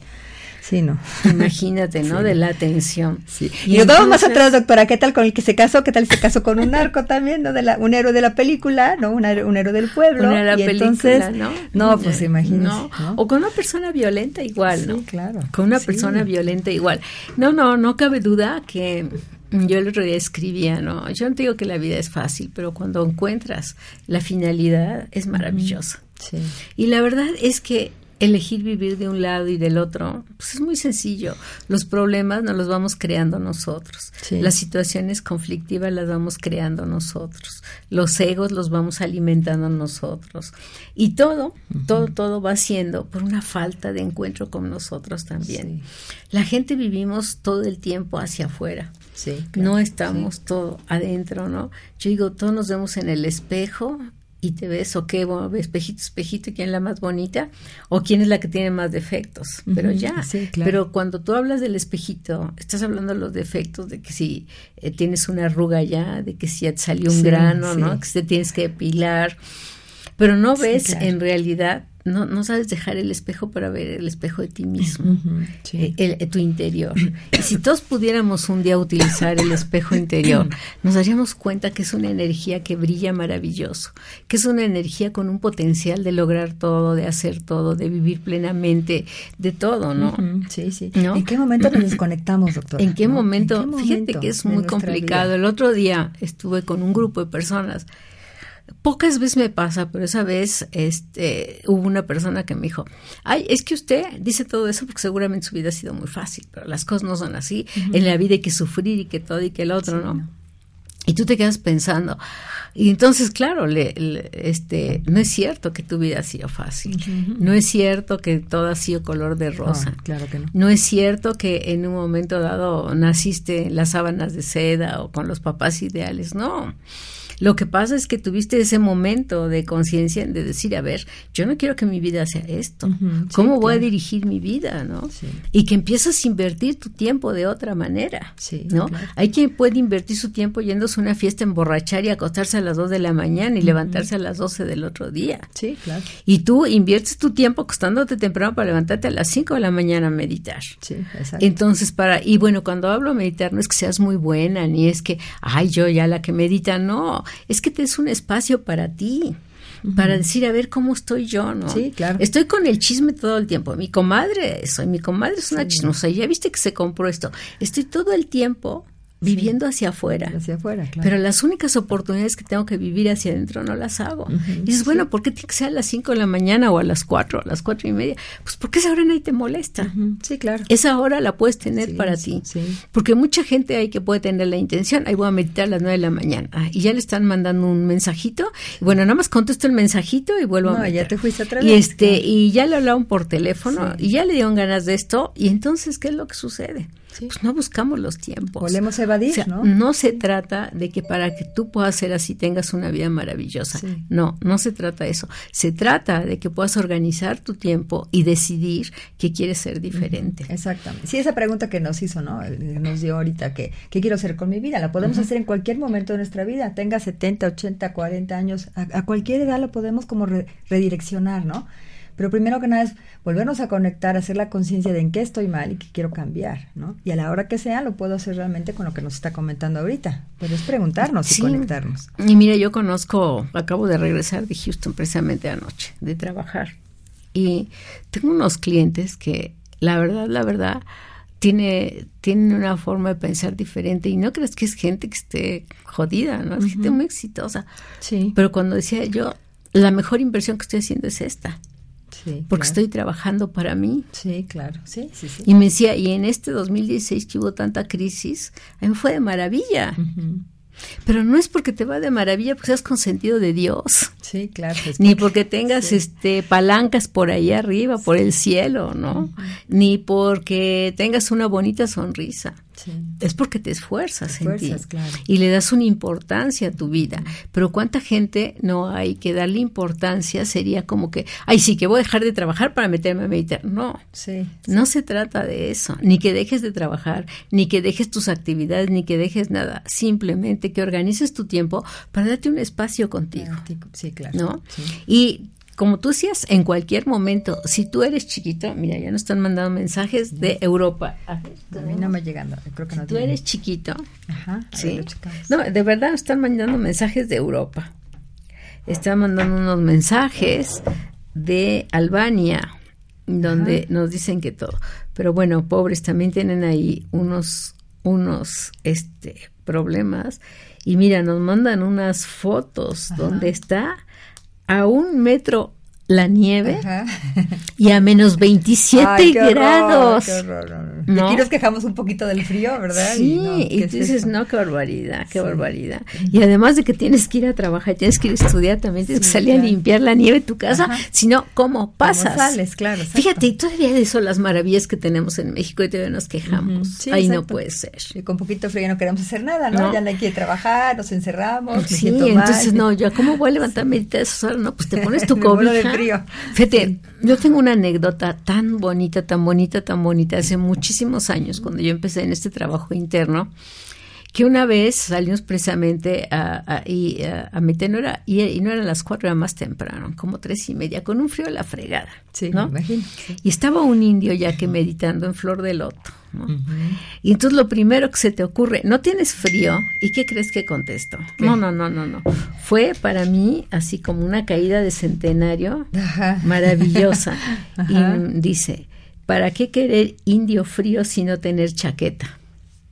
Sí, no. Imagínate, ¿no? De la atención. Sí. Y, nos vamos más atrás, doctora. ¿Qué tal con el que se casó? ¿Qué tal se casó con un narco también, ¿no? De la, un héroe de la película, ¿no? Un, héroe, del pueblo. Una y película, entonces, ¿no? No, pues imagínese. No. O con una persona violenta igual, ¿no? Sí, claro. Con una persona violenta igual. No, no, no cabe duda que yo el otro día escribía, ¿no? Yo no digo que la vida es fácil, pero cuando encuentras la finalidad es maravillosa. Sí. Y la verdad es que elegir vivir de un lado y del otro, pues es muy sencillo. Los problemas nos los vamos creando nosotros. Las situaciones conflictivas las vamos creando nosotros. Los egos los vamos alimentando nosotros. Y todo, todo, todo va siendo por una falta de encuentro con nosotros también. La gente vivimos todo el tiempo hacia afuera. No estamos todo adentro, ¿no? Yo digo, todos nos vemos en el espejo y te ves, o qué, bueno, espejito, espejito, quién es la más bonita, o quién es la que tiene más defectos, pero ya, pero cuando tú hablas del espejito, estás hablando de los defectos, de que si eh, tienes una arruga ya, de que si ya te salió un grano, ¿no? Que te tienes que depilar, pero no ves en realidad no, no sabes dejar el espejo para ver el espejo de ti mismo, eh, el, tu interior. Y si todos pudiéramos un día utilizar el espejo interior, nos daríamos cuenta que es una energía que brilla maravilloso, que es una energía con un potencial de lograr todo, de hacer todo, de vivir plenamente, de todo, ¿no? Sí, sí. ¿En qué momento nos desconectamos, doctor? ¿En qué, momento? Fíjate que es muy complicado. El otro día estuve con un grupo de personas pocas veces me pasa, pero esa vez este, hubo una persona que me dijo, ay, es que usted dice todo eso porque seguramente su vida ha sido muy fácil, pero las cosas no son así, en la vida hay que sufrir y que todo y que el otro, ¿no? Y tú te quedas pensando, y entonces, claro, le, este, no es cierto que tu vida ha sido fácil. No es cierto que todo ha sido color de rosa. claro que no. No es cierto que en un momento dado naciste en las sábanas de seda o con los papás ideales. No. Lo que pasa es que tuviste ese momento de conciencia de decir, a ver, yo no quiero que mi vida sea esto. ¿Cómo voy a dirigir mi vida, no? Y que empiezas a invertir tu tiempo de otra manera, ¿no? Hay quien puede invertir su tiempo yéndose a una fiesta, emborrachar y acostarse a las 2 de la mañana y levantarse a las 12 del otro día. Sí, claro. Y tú inviertes tu tiempo acostándote temprano para levantarte a las 5 de la mañana a meditar. Sí, exacto. Entonces, para, y bueno, cuando hablo meditar no es que seas muy buena, ni es que, ay, yo ya la que medita, no, es que te es un espacio para ti para decir, a ver cómo estoy yo, ¿no? Sí, claro. Estoy con el chisme todo el tiempo. Mi comadre, soy mi comadre es una chismosa, ya viste que se compró esto. Estoy todo el tiempo viviendo hacia afuera. Hacia afuera, claro. Pero las únicas oportunidades que tengo que vivir hacia adentro no las hago. y dices, bueno, ¿por qué tiene que ser a las 5 de la mañana o a las 4, a las cuatro y media? Pues porque esa hora nadie te molesta. Sí, claro. Esa hora la puedes tener para ti. Porque mucha gente hay que puede tener la intención, ahí voy a meditar a las 9 de la mañana. Ah, y ya le están mandando un mensajito. Y bueno, nada más contesto el mensajito y vuelvo a meditar. ya te fuiste Y, este, y ya le hablaron por teléfono y ya le dieron ganas de esto. Y entonces, ¿qué es lo que sucede? Pues no buscamos los tiempos. Volvemos a evadir, ¿no? No se trata de que para que tú puedas ser así tengas una vida maravillosa. No, no se trata de eso. Se trata de que puedas organizar tu tiempo y decidir que quieres ser diferente. Exactamente. Sí, esa pregunta que nos hizo, ¿no? Nos dio ahorita que, ¿qué quiero hacer con mi vida? La podemos hacer en cualquier momento de nuestra vida. Tenga 70, 80, 40 años. A, cualquier edad la podemos como redireccionar, ¿no? Pero primero que nada es volvernos a conectar, hacer la conciencia de en qué estoy mal y qué quiero cambiar, ¿no? Y a la hora que sea lo puedo hacer realmente con lo que nos está comentando ahorita. Pero es preguntarnos y conectarnos. Y mira, yo conozco, acabo de regresar de Houston precisamente anoche, de trabajar. Y tengo unos clientes que, la verdad, la verdad, tiene, tienen una forma de pensar diferente y no crees que es gente que esté jodida, ¿no? Es gente muy exitosa. Sí. Pero cuando decía yo, la mejor inversión que estoy haciendo es esta. Sí, Porque claro. estoy trabajando para mí. Sí, claro. Sí, sí, sí. Y me decía, y en este 2016 que hubo tanta crisis, a mí fue de maravilla. Pero no es porque te va de maravilla porque seas consentido de Dios, Sí, claro. ni que- porque tengas Sí. este palancas por ahí arriba, por el cielo, ¿no? Ni porque tengas una bonita sonrisa. Sí. Es porque te esfuerzas, Te en ti claro. y le das una importancia a tu vida. Pero cuánta gente no hay que darle importancia sería como que, ay, sí, que voy a dejar de trabajar para meterme a meditar. No, Sí. no se trata de eso, ni que dejes de trabajar, ni que dejes tus actividades, ni que dejes nada. Simplemente que organices tu tiempo para darte un espacio contigo, Sí, claro. ¿no? Sí. Y como tú decías, en cualquier momento, si tú eres chiquito, mira, ya nos están mandando mensajes de Europa. A ver, A mí no me llegando. Creo que no si tú eres chiquito, Ajá. Sí. No, de verdad están mandando mensajes de Europa. Están mandando unos mensajes de Albania, donde nos dicen que todo. Pero bueno, pobres también tienen ahí unos, unos este, problemas. Y mira, nos mandan unas fotos Ajá. donde está a un metro la nieve Ajá. y a menos 27 Ay, qué horror, grados. qué horror, no, no. ¿No? Y aquí nos quejamos un poquito del frío, ¿verdad? Sí, no, y, ¿qué es tú dices, no, qué barbaridad, qué Sí. barbaridad. Y además de que tienes que ir a trabajar, tienes que ir a estudiar, también tienes Sí, que salir claro. a limpiar la nieve de tu casa, si no, ¿cómo ¿Cómo pasas? sales, claro. exacto. Fíjate, y todavía de eso las maravillas que tenemos en México y todavía nos quejamos. Sí, Ay, no puede ser. Y con poquito frío ya no queremos hacer nada, ¿no? No. Ya no hay que trabajar, nos encerramos, Sí, mal. entonces no, yo cómo voy a levantarme esas horas? No, pues te pones tu cobija. Frío. Yo tengo una anécdota tan bonita, tan bonita, tan bonita, hace muchísimos años, cuando yo empecé en este trabajo interno, que una vez salimos precisamente a, a, y, a, a Metenora y, y no eran las cuatro, era más temprano, como tres y media, con un frío de la fregada. Sí, ¿no? me imagino. sí. Y estaba un indio ya que meditando en flor de loto. ¿no? Y entonces lo primero que se te ocurre, ¿no tienes frío? ¿Y qué crees que contestó? ¿Qué? No, no, no, no, no. Fue para mí así como una caída de centenario Ajá. maravillosa. Ajá. Y dice, ¿para qué querer indio frío si no tener chaqueta?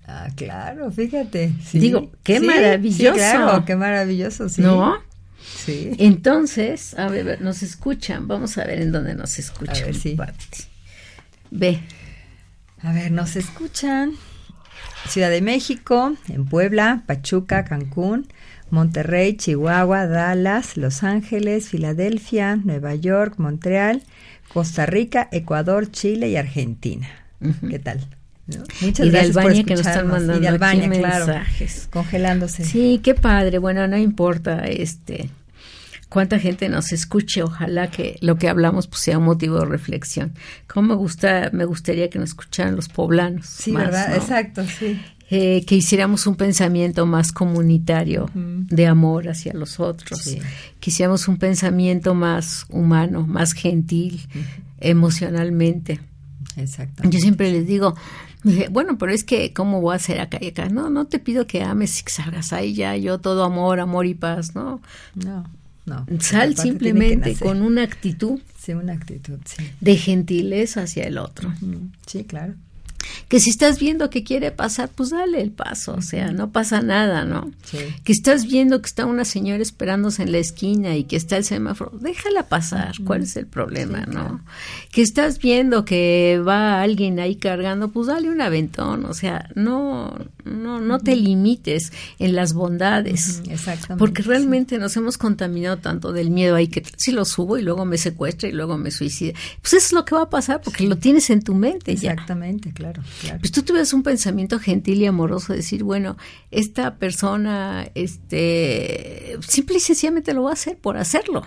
Ah, claro, fíjate. sí. Digo, qué Sí, maravilloso. Sí, claro, qué maravilloso, sí. ¿No? Sí. Entonces, a ver, nos escuchan. Vamos a ver en dónde nos escuchan. A ver, sí. Ve. A ver, nos escuchan Ciudad de México, en Puebla, Pachuca, Cancún, Monterrey, Chihuahua, Dallas, Los Ángeles, Filadelfia, Nueva York, Montreal, Costa Rica, Ecuador, Chile y Argentina. ¿Qué tal? ¿No? Muchas y de por Albania que nos están mandando Y de Albania, aquí claro. mensajes. Congelándose. Sí, qué padre. Bueno, no importa este cuánta gente nos escuche, ojalá que lo que hablamos pues, sea un motivo de reflexión. Cómo me gusta, me gustaría que nos escucharan los poblanos. Sí, más, ¿verdad? ¿no? Exacto, sí. Eh, que hiciéramos un pensamiento más comunitario de amor hacia los otros, Sí. que hiciéramos un pensamiento más humano, más gentil, emocionalmente. Exacto. Yo siempre les digo, dije, bueno, pero es que, ¿cómo voy a hacer acá y acá? No, no te pido que ames y que salgas ahí ya, yo todo amor, amor y paz, ¿no. No, no. Sal simplemente con una actitud Sí, una actitud, sí. de gentileza hacia el otro. Sí, claro. Que si estás viendo que quiere pasar, pues dale el paso, o sea, no pasa nada, ¿no? Sí. Que estás viendo que está una señora esperándose en la esquina y que está el semáforo, déjala pasar, ¿cuál es el problema, Sí, no? claro. Que estás viendo que va alguien ahí cargando, pues dale un aventón, o sea, no, no, no te limites en las bondades. Exactamente. Porque sí. realmente nos hemos contaminado tanto del miedo ahí que si lo subo y luego me secuestra y luego me suicida. Pues eso es lo que va a pasar porque lo tienes en tu mente ya. Exactamente, claro, claro. Pues tú tuvieras un pensamiento gentil y amoroso, decir, bueno, esta persona, este, simple y sencillamente lo va a hacer por hacerlo.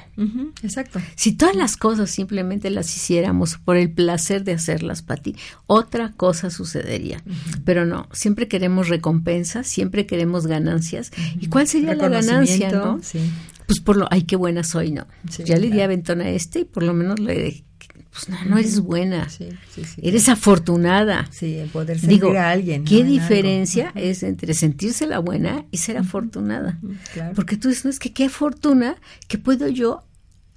Exacto. Si todas las cosas simplemente las hiciéramos por el placer de hacerlas para ti, otra cosa sucedería. Pero no, siempre queremos recompensas, siempre queremos ganancias. ¿Y cuál sería la ganancia, no? Sí. Pues por lo, ay, qué buena soy, no. Sí, ya le di aventón a este y por lo menos le pues no, no eres buena. Sí, sí, sí. Eres afortunada. Sí, poder servir Digo, a alguien. ¿qué diferencia algo. es entre sentirse la buena y ser afortunada? Claro. Porque tú dices, no, es que qué fortuna que puedo yo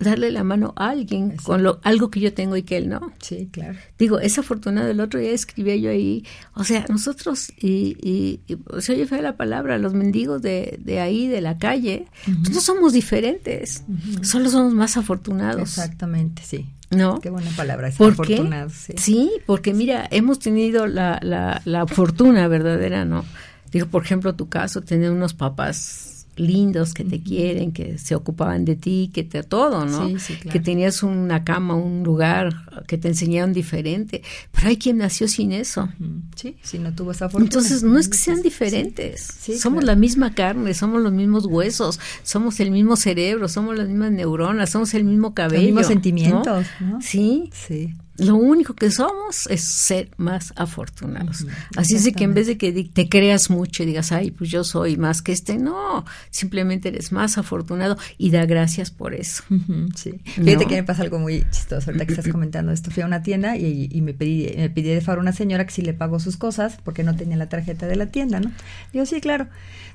darle la mano a alguien con lo, algo que yo tengo y que él no. Sí, claro. Digo, es afortunado. El otro día escribía yo ahí, o sea, nosotros, y, y, se oye fea la palabra, los mendigos de, de ahí, de la calle, pues no somos diferentes, solo somos más afortunados. Exactamente, sí. ¿No? Qué buena palabra, es ¿Por afortunados. Sí. sí, porque mira, hemos tenido la, la, la fortuna verdadera, ¿no? Digo, por ejemplo, tu caso, tener unos papás lindos que te quieren, que se ocupaban de ti, que te todo, ¿no? Sí, sí, claro. Que tenías una cama, un lugar, que te enseñaron diferente. Pero hay quien nació sin eso. Sí, si no tuvo esa fortuna. Entonces, no es que sean diferentes. Sí, somos claro. la misma carne, somos los mismos huesos, somos el mismo cerebro, somos las mismas neuronas, somos el mismo cabello. Los mismos sentimientos, ¿no? Sí. Sí. Lo único que somos es ser más afortunados. Así es de que en vez de que te creas mucho y digas, ay, pues yo soy más que este, no, simplemente eres más afortunado y da gracias por eso. Sí. Fíjate ¿No? que me pasa algo muy chistoso ahorita que estás comentando esto. Fui a una tienda y, y me pedí, me pedí de favor a una señora que si le pagó sus cosas porque no tenía la tarjeta de la tienda, ¿no? Digo, sí, claro.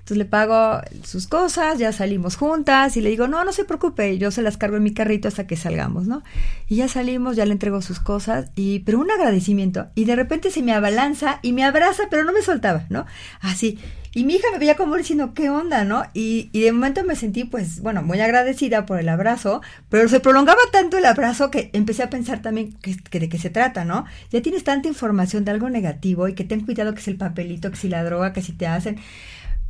Entonces le pago sus cosas, ya salimos juntas y le digo, no, no se preocupe, yo se las cargo en mi carrito hasta que salgamos, ¿no? Y ya salimos, ya le entrego sus cosas, y pero un agradecimiento. Y de repente se me abalanza y me abraza, pero no me soltaba, ¿no? Así. Y mi hija me veía como diciendo, ¿qué onda, no? Y, y de momento me sentí, pues, bueno, muy agradecida por el abrazo, pero se prolongaba tanto el abrazo que empecé a pensar también que, que de qué se trata, ¿no? Ya tienes tanta información de algo negativo y que ten cuidado que es el papelito, que si la droga, que si te hacen.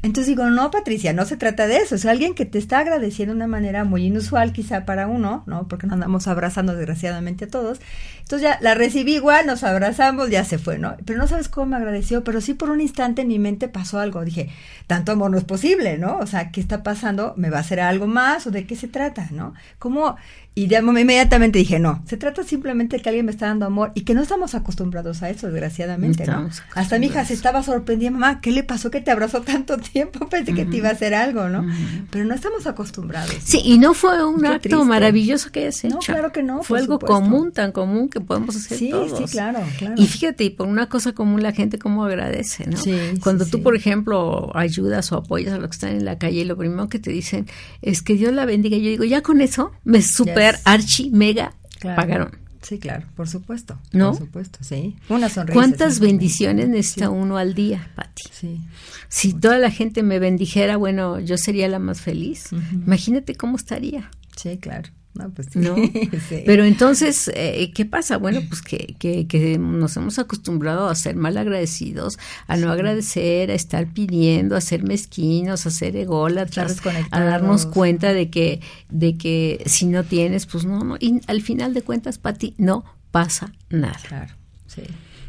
Entonces digo, no, Patricia, no se trata de eso. Es alguien que te está agradeciendo de una manera muy inusual, quizá para uno, ¿no? Porque no andamos abrazando desgraciadamente a todos. Entonces ya la recibí igual, nos abrazamos, ya se fue, ¿no? Pero no sabes cómo me agradeció, pero sí por un instante en mi mente pasó algo. Dije, tanto amor no es posible, ¿no? O sea, ¿qué está pasando? ¿Me va a hacer algo más? ¿O de qué se trata, no? ¿Cómo? Y ya inmediatamente dije, no, se trata simplemente de que alguien me está dando amor y que no estamos acostumbrados a eso, desgraciadamente, ¿no? Estamos Hasta mi hija se estaba sorprendida, mamá, ¿qué le pasó que te abrazó tanto tiempo? Pensé que te iba a hacer algo, ¿no? Pero no estamos acostumbrados. Sí, y no fue un Qué acto triste. maravilloso que hayas hecho. No, claro que no, Fue algo supuesto. común, tan común que podemos hacer Sí, todos. sí, claro, claro. Y fíjate, y por una cosa común la gente cómo agradece, ¿no? Sí, sí, Cuando tú, sí. por ejemplo, ayudas o apoyas a los que están en la calle y lo primero que te dicen es que Dios la bendiga. Yo digo, ya con eso me super Yes. archi mega Claro. pagaron. Sí, claro, por supuesto. ¿No? Por supuesto, sí. Una sonrisa. ¿Cuántas bendiciones necesita uno al día, Pati? Sí. Si toda la gente me bendijera, bueno, yo sería la más feliz. Imagínate cómo estaría. Sí, claro. No, pues sí. ¿no? Sí. Pero entonces, eh, ¿qué pasa? Bueno, pues que, que, que nos hemos acostumbrado a ser mal agradecidos, a no agradecer, a estar pidiendo, a ser mezquinos, a ser ególatras, a darnos cuenta de que, de que si no tienes, pues no, no. Y al final de cuentas, Pati, no pasa nada. Claro, sí.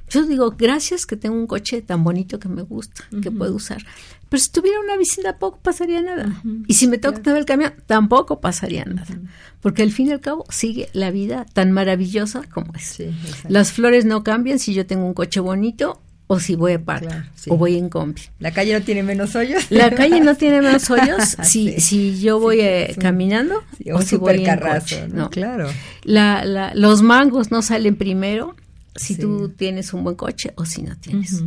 Yo digo, gracias que tengo un coche tan bonito que me gusta, que puedo usar. Pero si tuviera una bici tampoco pasaría nada. Y si me toca tener el camión, tampoco pasaría nada. Porque al fin y al cabo sigue la vida tan maravillosa como es. Sí. Las flores no cambian si yo tengo un coche bonito o si voy a Claro, sí. o voy en combi. La calle no tiene menos hoyos. La calle no tiene menos hoyos si, Sí. si yo voy eh, caminando o si voy en coche. ¿no? Claro. La, la, los mangos no salen primero si tú tienes un buen coche o si no tienes.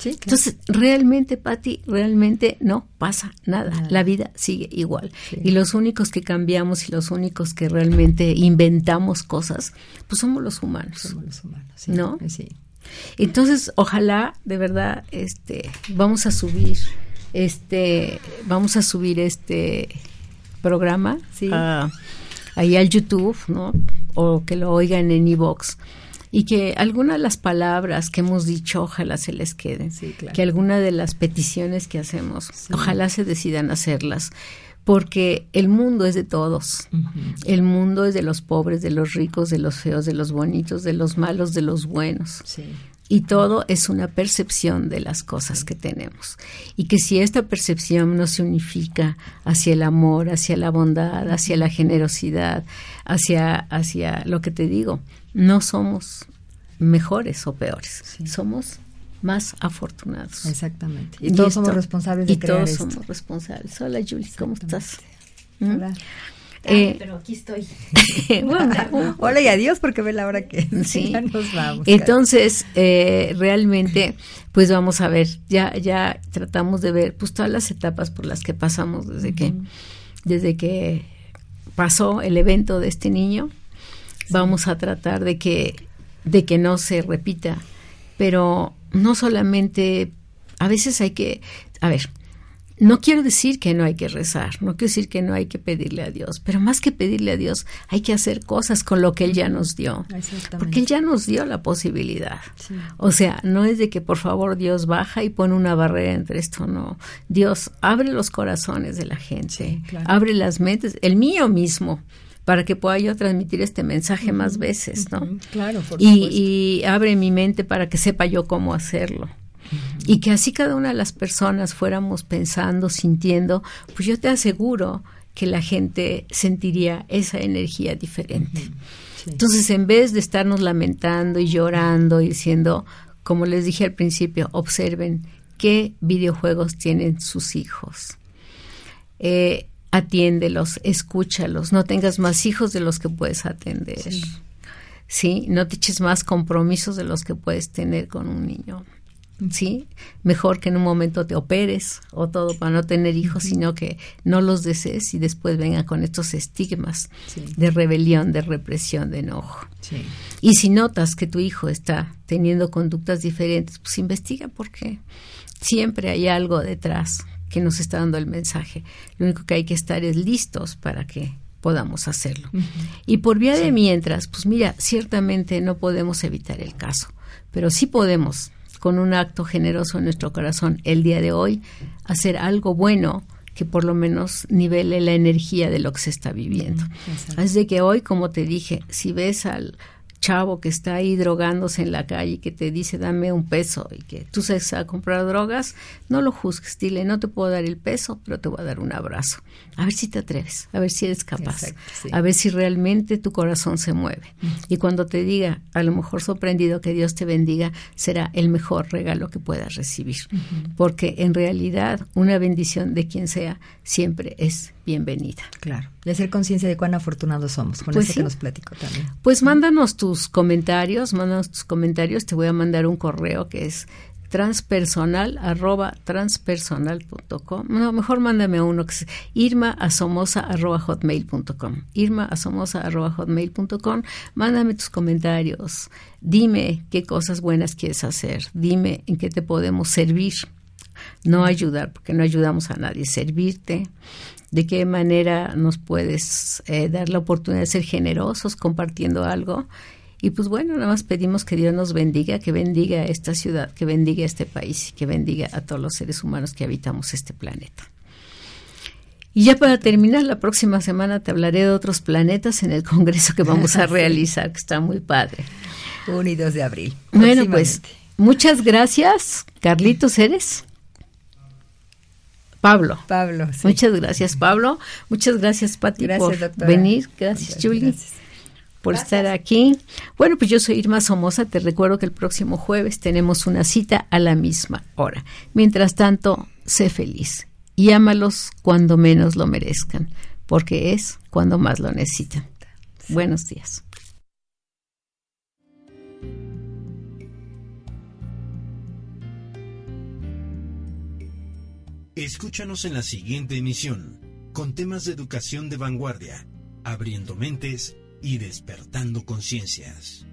Sí, claro. Entonces, realmente, Patti, realmente no pasa nada. Nada. La vida sigue igual. Sí. Y los únicos que cambiamos y los únicos que realmente inventamos cosas, pues somos los humanos. somos los humanos. Sí, ¿No? Sí. Entonces, ojalá, de verdad, este, vamos a subir, este, vamos a subir este programa Sí. a- ahí al YouTube, ¿no? O que lo oigan en iVox y que algunas de las palabras que hemos dicho, ojalá se les queden, Sí, claro. que alguna de las peticiones que hacemos, Sí. ojalá se decidan hacerlas, porque el mundo es de todos. El mundo es de los pobres, de los ricos, de los feos, de los bonitos, de los malos, de los buenos. Sí. Y todo es una percepción de las cosas que tenemos. Y que si esta percepción no se unifica hacia el amor, hacia la bondad, hacia la generosidad, hacia, hacia lo que te digo, no somos mejores o peores. Sí. Somos más afortunados. Exactamente. Y todos somos responsables de y crear todos esto. somos responsables. Hola, Julie, ¿cómo estás? Hola. ¿Mm? Eh, pero aquí estoy. bueno, Hola y adiós porque ve la hora que Sí. ya nos vamos. Entonces, eh, realmente, pues vamos a ver, ya, ya tratamos de ver pues todas las etapas por las que pasamos desde que, desde que pasó el evento de este niño, vamos a tratar de que, de que no se repita, pero no solamente, a veces hay que, a ver, no quiero decir que no hay que rezar, no quiero decir que no hay que pedirle a Dios, pero más que pedirle a Dios, hay que hacer cosas con lo que Él ya nos dio. Porque Él ya nos dio la posibilidad. O sea, no es de que por favor Dios baja y pone una barrera entre esto, no. Dios abre los corazones de la gente, abre las mentes, el mío mismo para que pueda yo transmitir este mensaje más veces, ¿no? Claro, por y, y abre mi mente para que sepa yo cómo hacerlo. Y que así cada una de las personas fuéramos pensando, sintiendo, pues yo te aseguro que la gente sentiría esa energía diferente. Entonces, en vez de estarnos lamentando y llorando y diciendo, como les dije al principio, observen qué videojuegos tienen sus hijos. Eh, atiéndelos, escúchalos, no tengas más hijos de los que puedes atender. sí, no te eches más compromisos de los que puedes tener con un niño. ¿sí? Mejor que en un momento te operes o todo para no tener hijos, sino que no los desees y después vengan con estos estigmas de rebelión, de represión, de enojo. Y si notas que tu hijo está teniendo conductas diferentes, pues investiga por qué. Siempre hay algo detrás que nos está dando el mensaje. Lo único que hay que estar es listos para que podamos hacerlo. Y por vía de mientras, pues mira, ciertamente no podemos evitar el caso, pero sí podemos con un acto generoso en nuestro corazón el día de hoy, hacer algo bueno que por lo menos nivele la energía de lo que se está viviendo. Así de que hoy, como te dije, si ves al chavo que está ahí drogándose en la calle y que te dice dame un peso y que tú sabes a comprar drogas, no lo juzgues, dile no te puedo dar el peso, pero te voy a dar un abrazo. A ver si te atreves, a ver si eres capaz, a ver si realmente tu corazón se mueve. Y cuando te diga, a lo mejor sorprendido que Dios te bendiga, será el mejor regalo que puedas recibir. Porque en realidad una bendición de quien sea siempre es bienvenida. Claro. De hacer conciencia de cuán afortunados somos, con pues eso que nos platico también. Pues mándanos tus comentarios, mándanos tus comentarios, te voy a mandar un correo que es transpersonal arroba transpersonal.com no mejor mándame uno que es irma asomosa arroba hotmail.com irma asomosa arroba hotmail.com mándame tus comentarios. Dime qué cosas buenas quieres hacer. Dime en qué te podemos servir. No ayudar porque no ayudamos a nadie. Servirte de qué manera nos puedes eh, dar la oportunidad de ser generosos compartiendo algo. Y pues bueno, nada más pedimos que Dios nos bendiga, que bendiga esta ciudad, que bendiga este país, que bendiga a todos los seres humanos que habitamos este planeta. Y ya para terminar, la próxima semana te hablaré de otros planetas en el congreso que vamos a realizar, que está muy padre. 1 y 2 de abril. Bueno, pues muchas gracias. Carlitos, ¿eres? Pablo. Pablo, Muchas gracias, Pablo. Muchas gracias, Pati, por venir. Gracias, Julie. Por estar aquí. Bueno, pues yo soy Irma Somoza. Te recuerdo que el próximo jueves tenemos una cita a la misma hora. Mientras tanto, sé feliz y ámalos cuando menos lo merezcan, porque es cuando más lo necesitan. Buenos días. Escúchanos en la siguiente emisión, con temas de educación de vanguardia, abriendo mentes y despertando conciencias.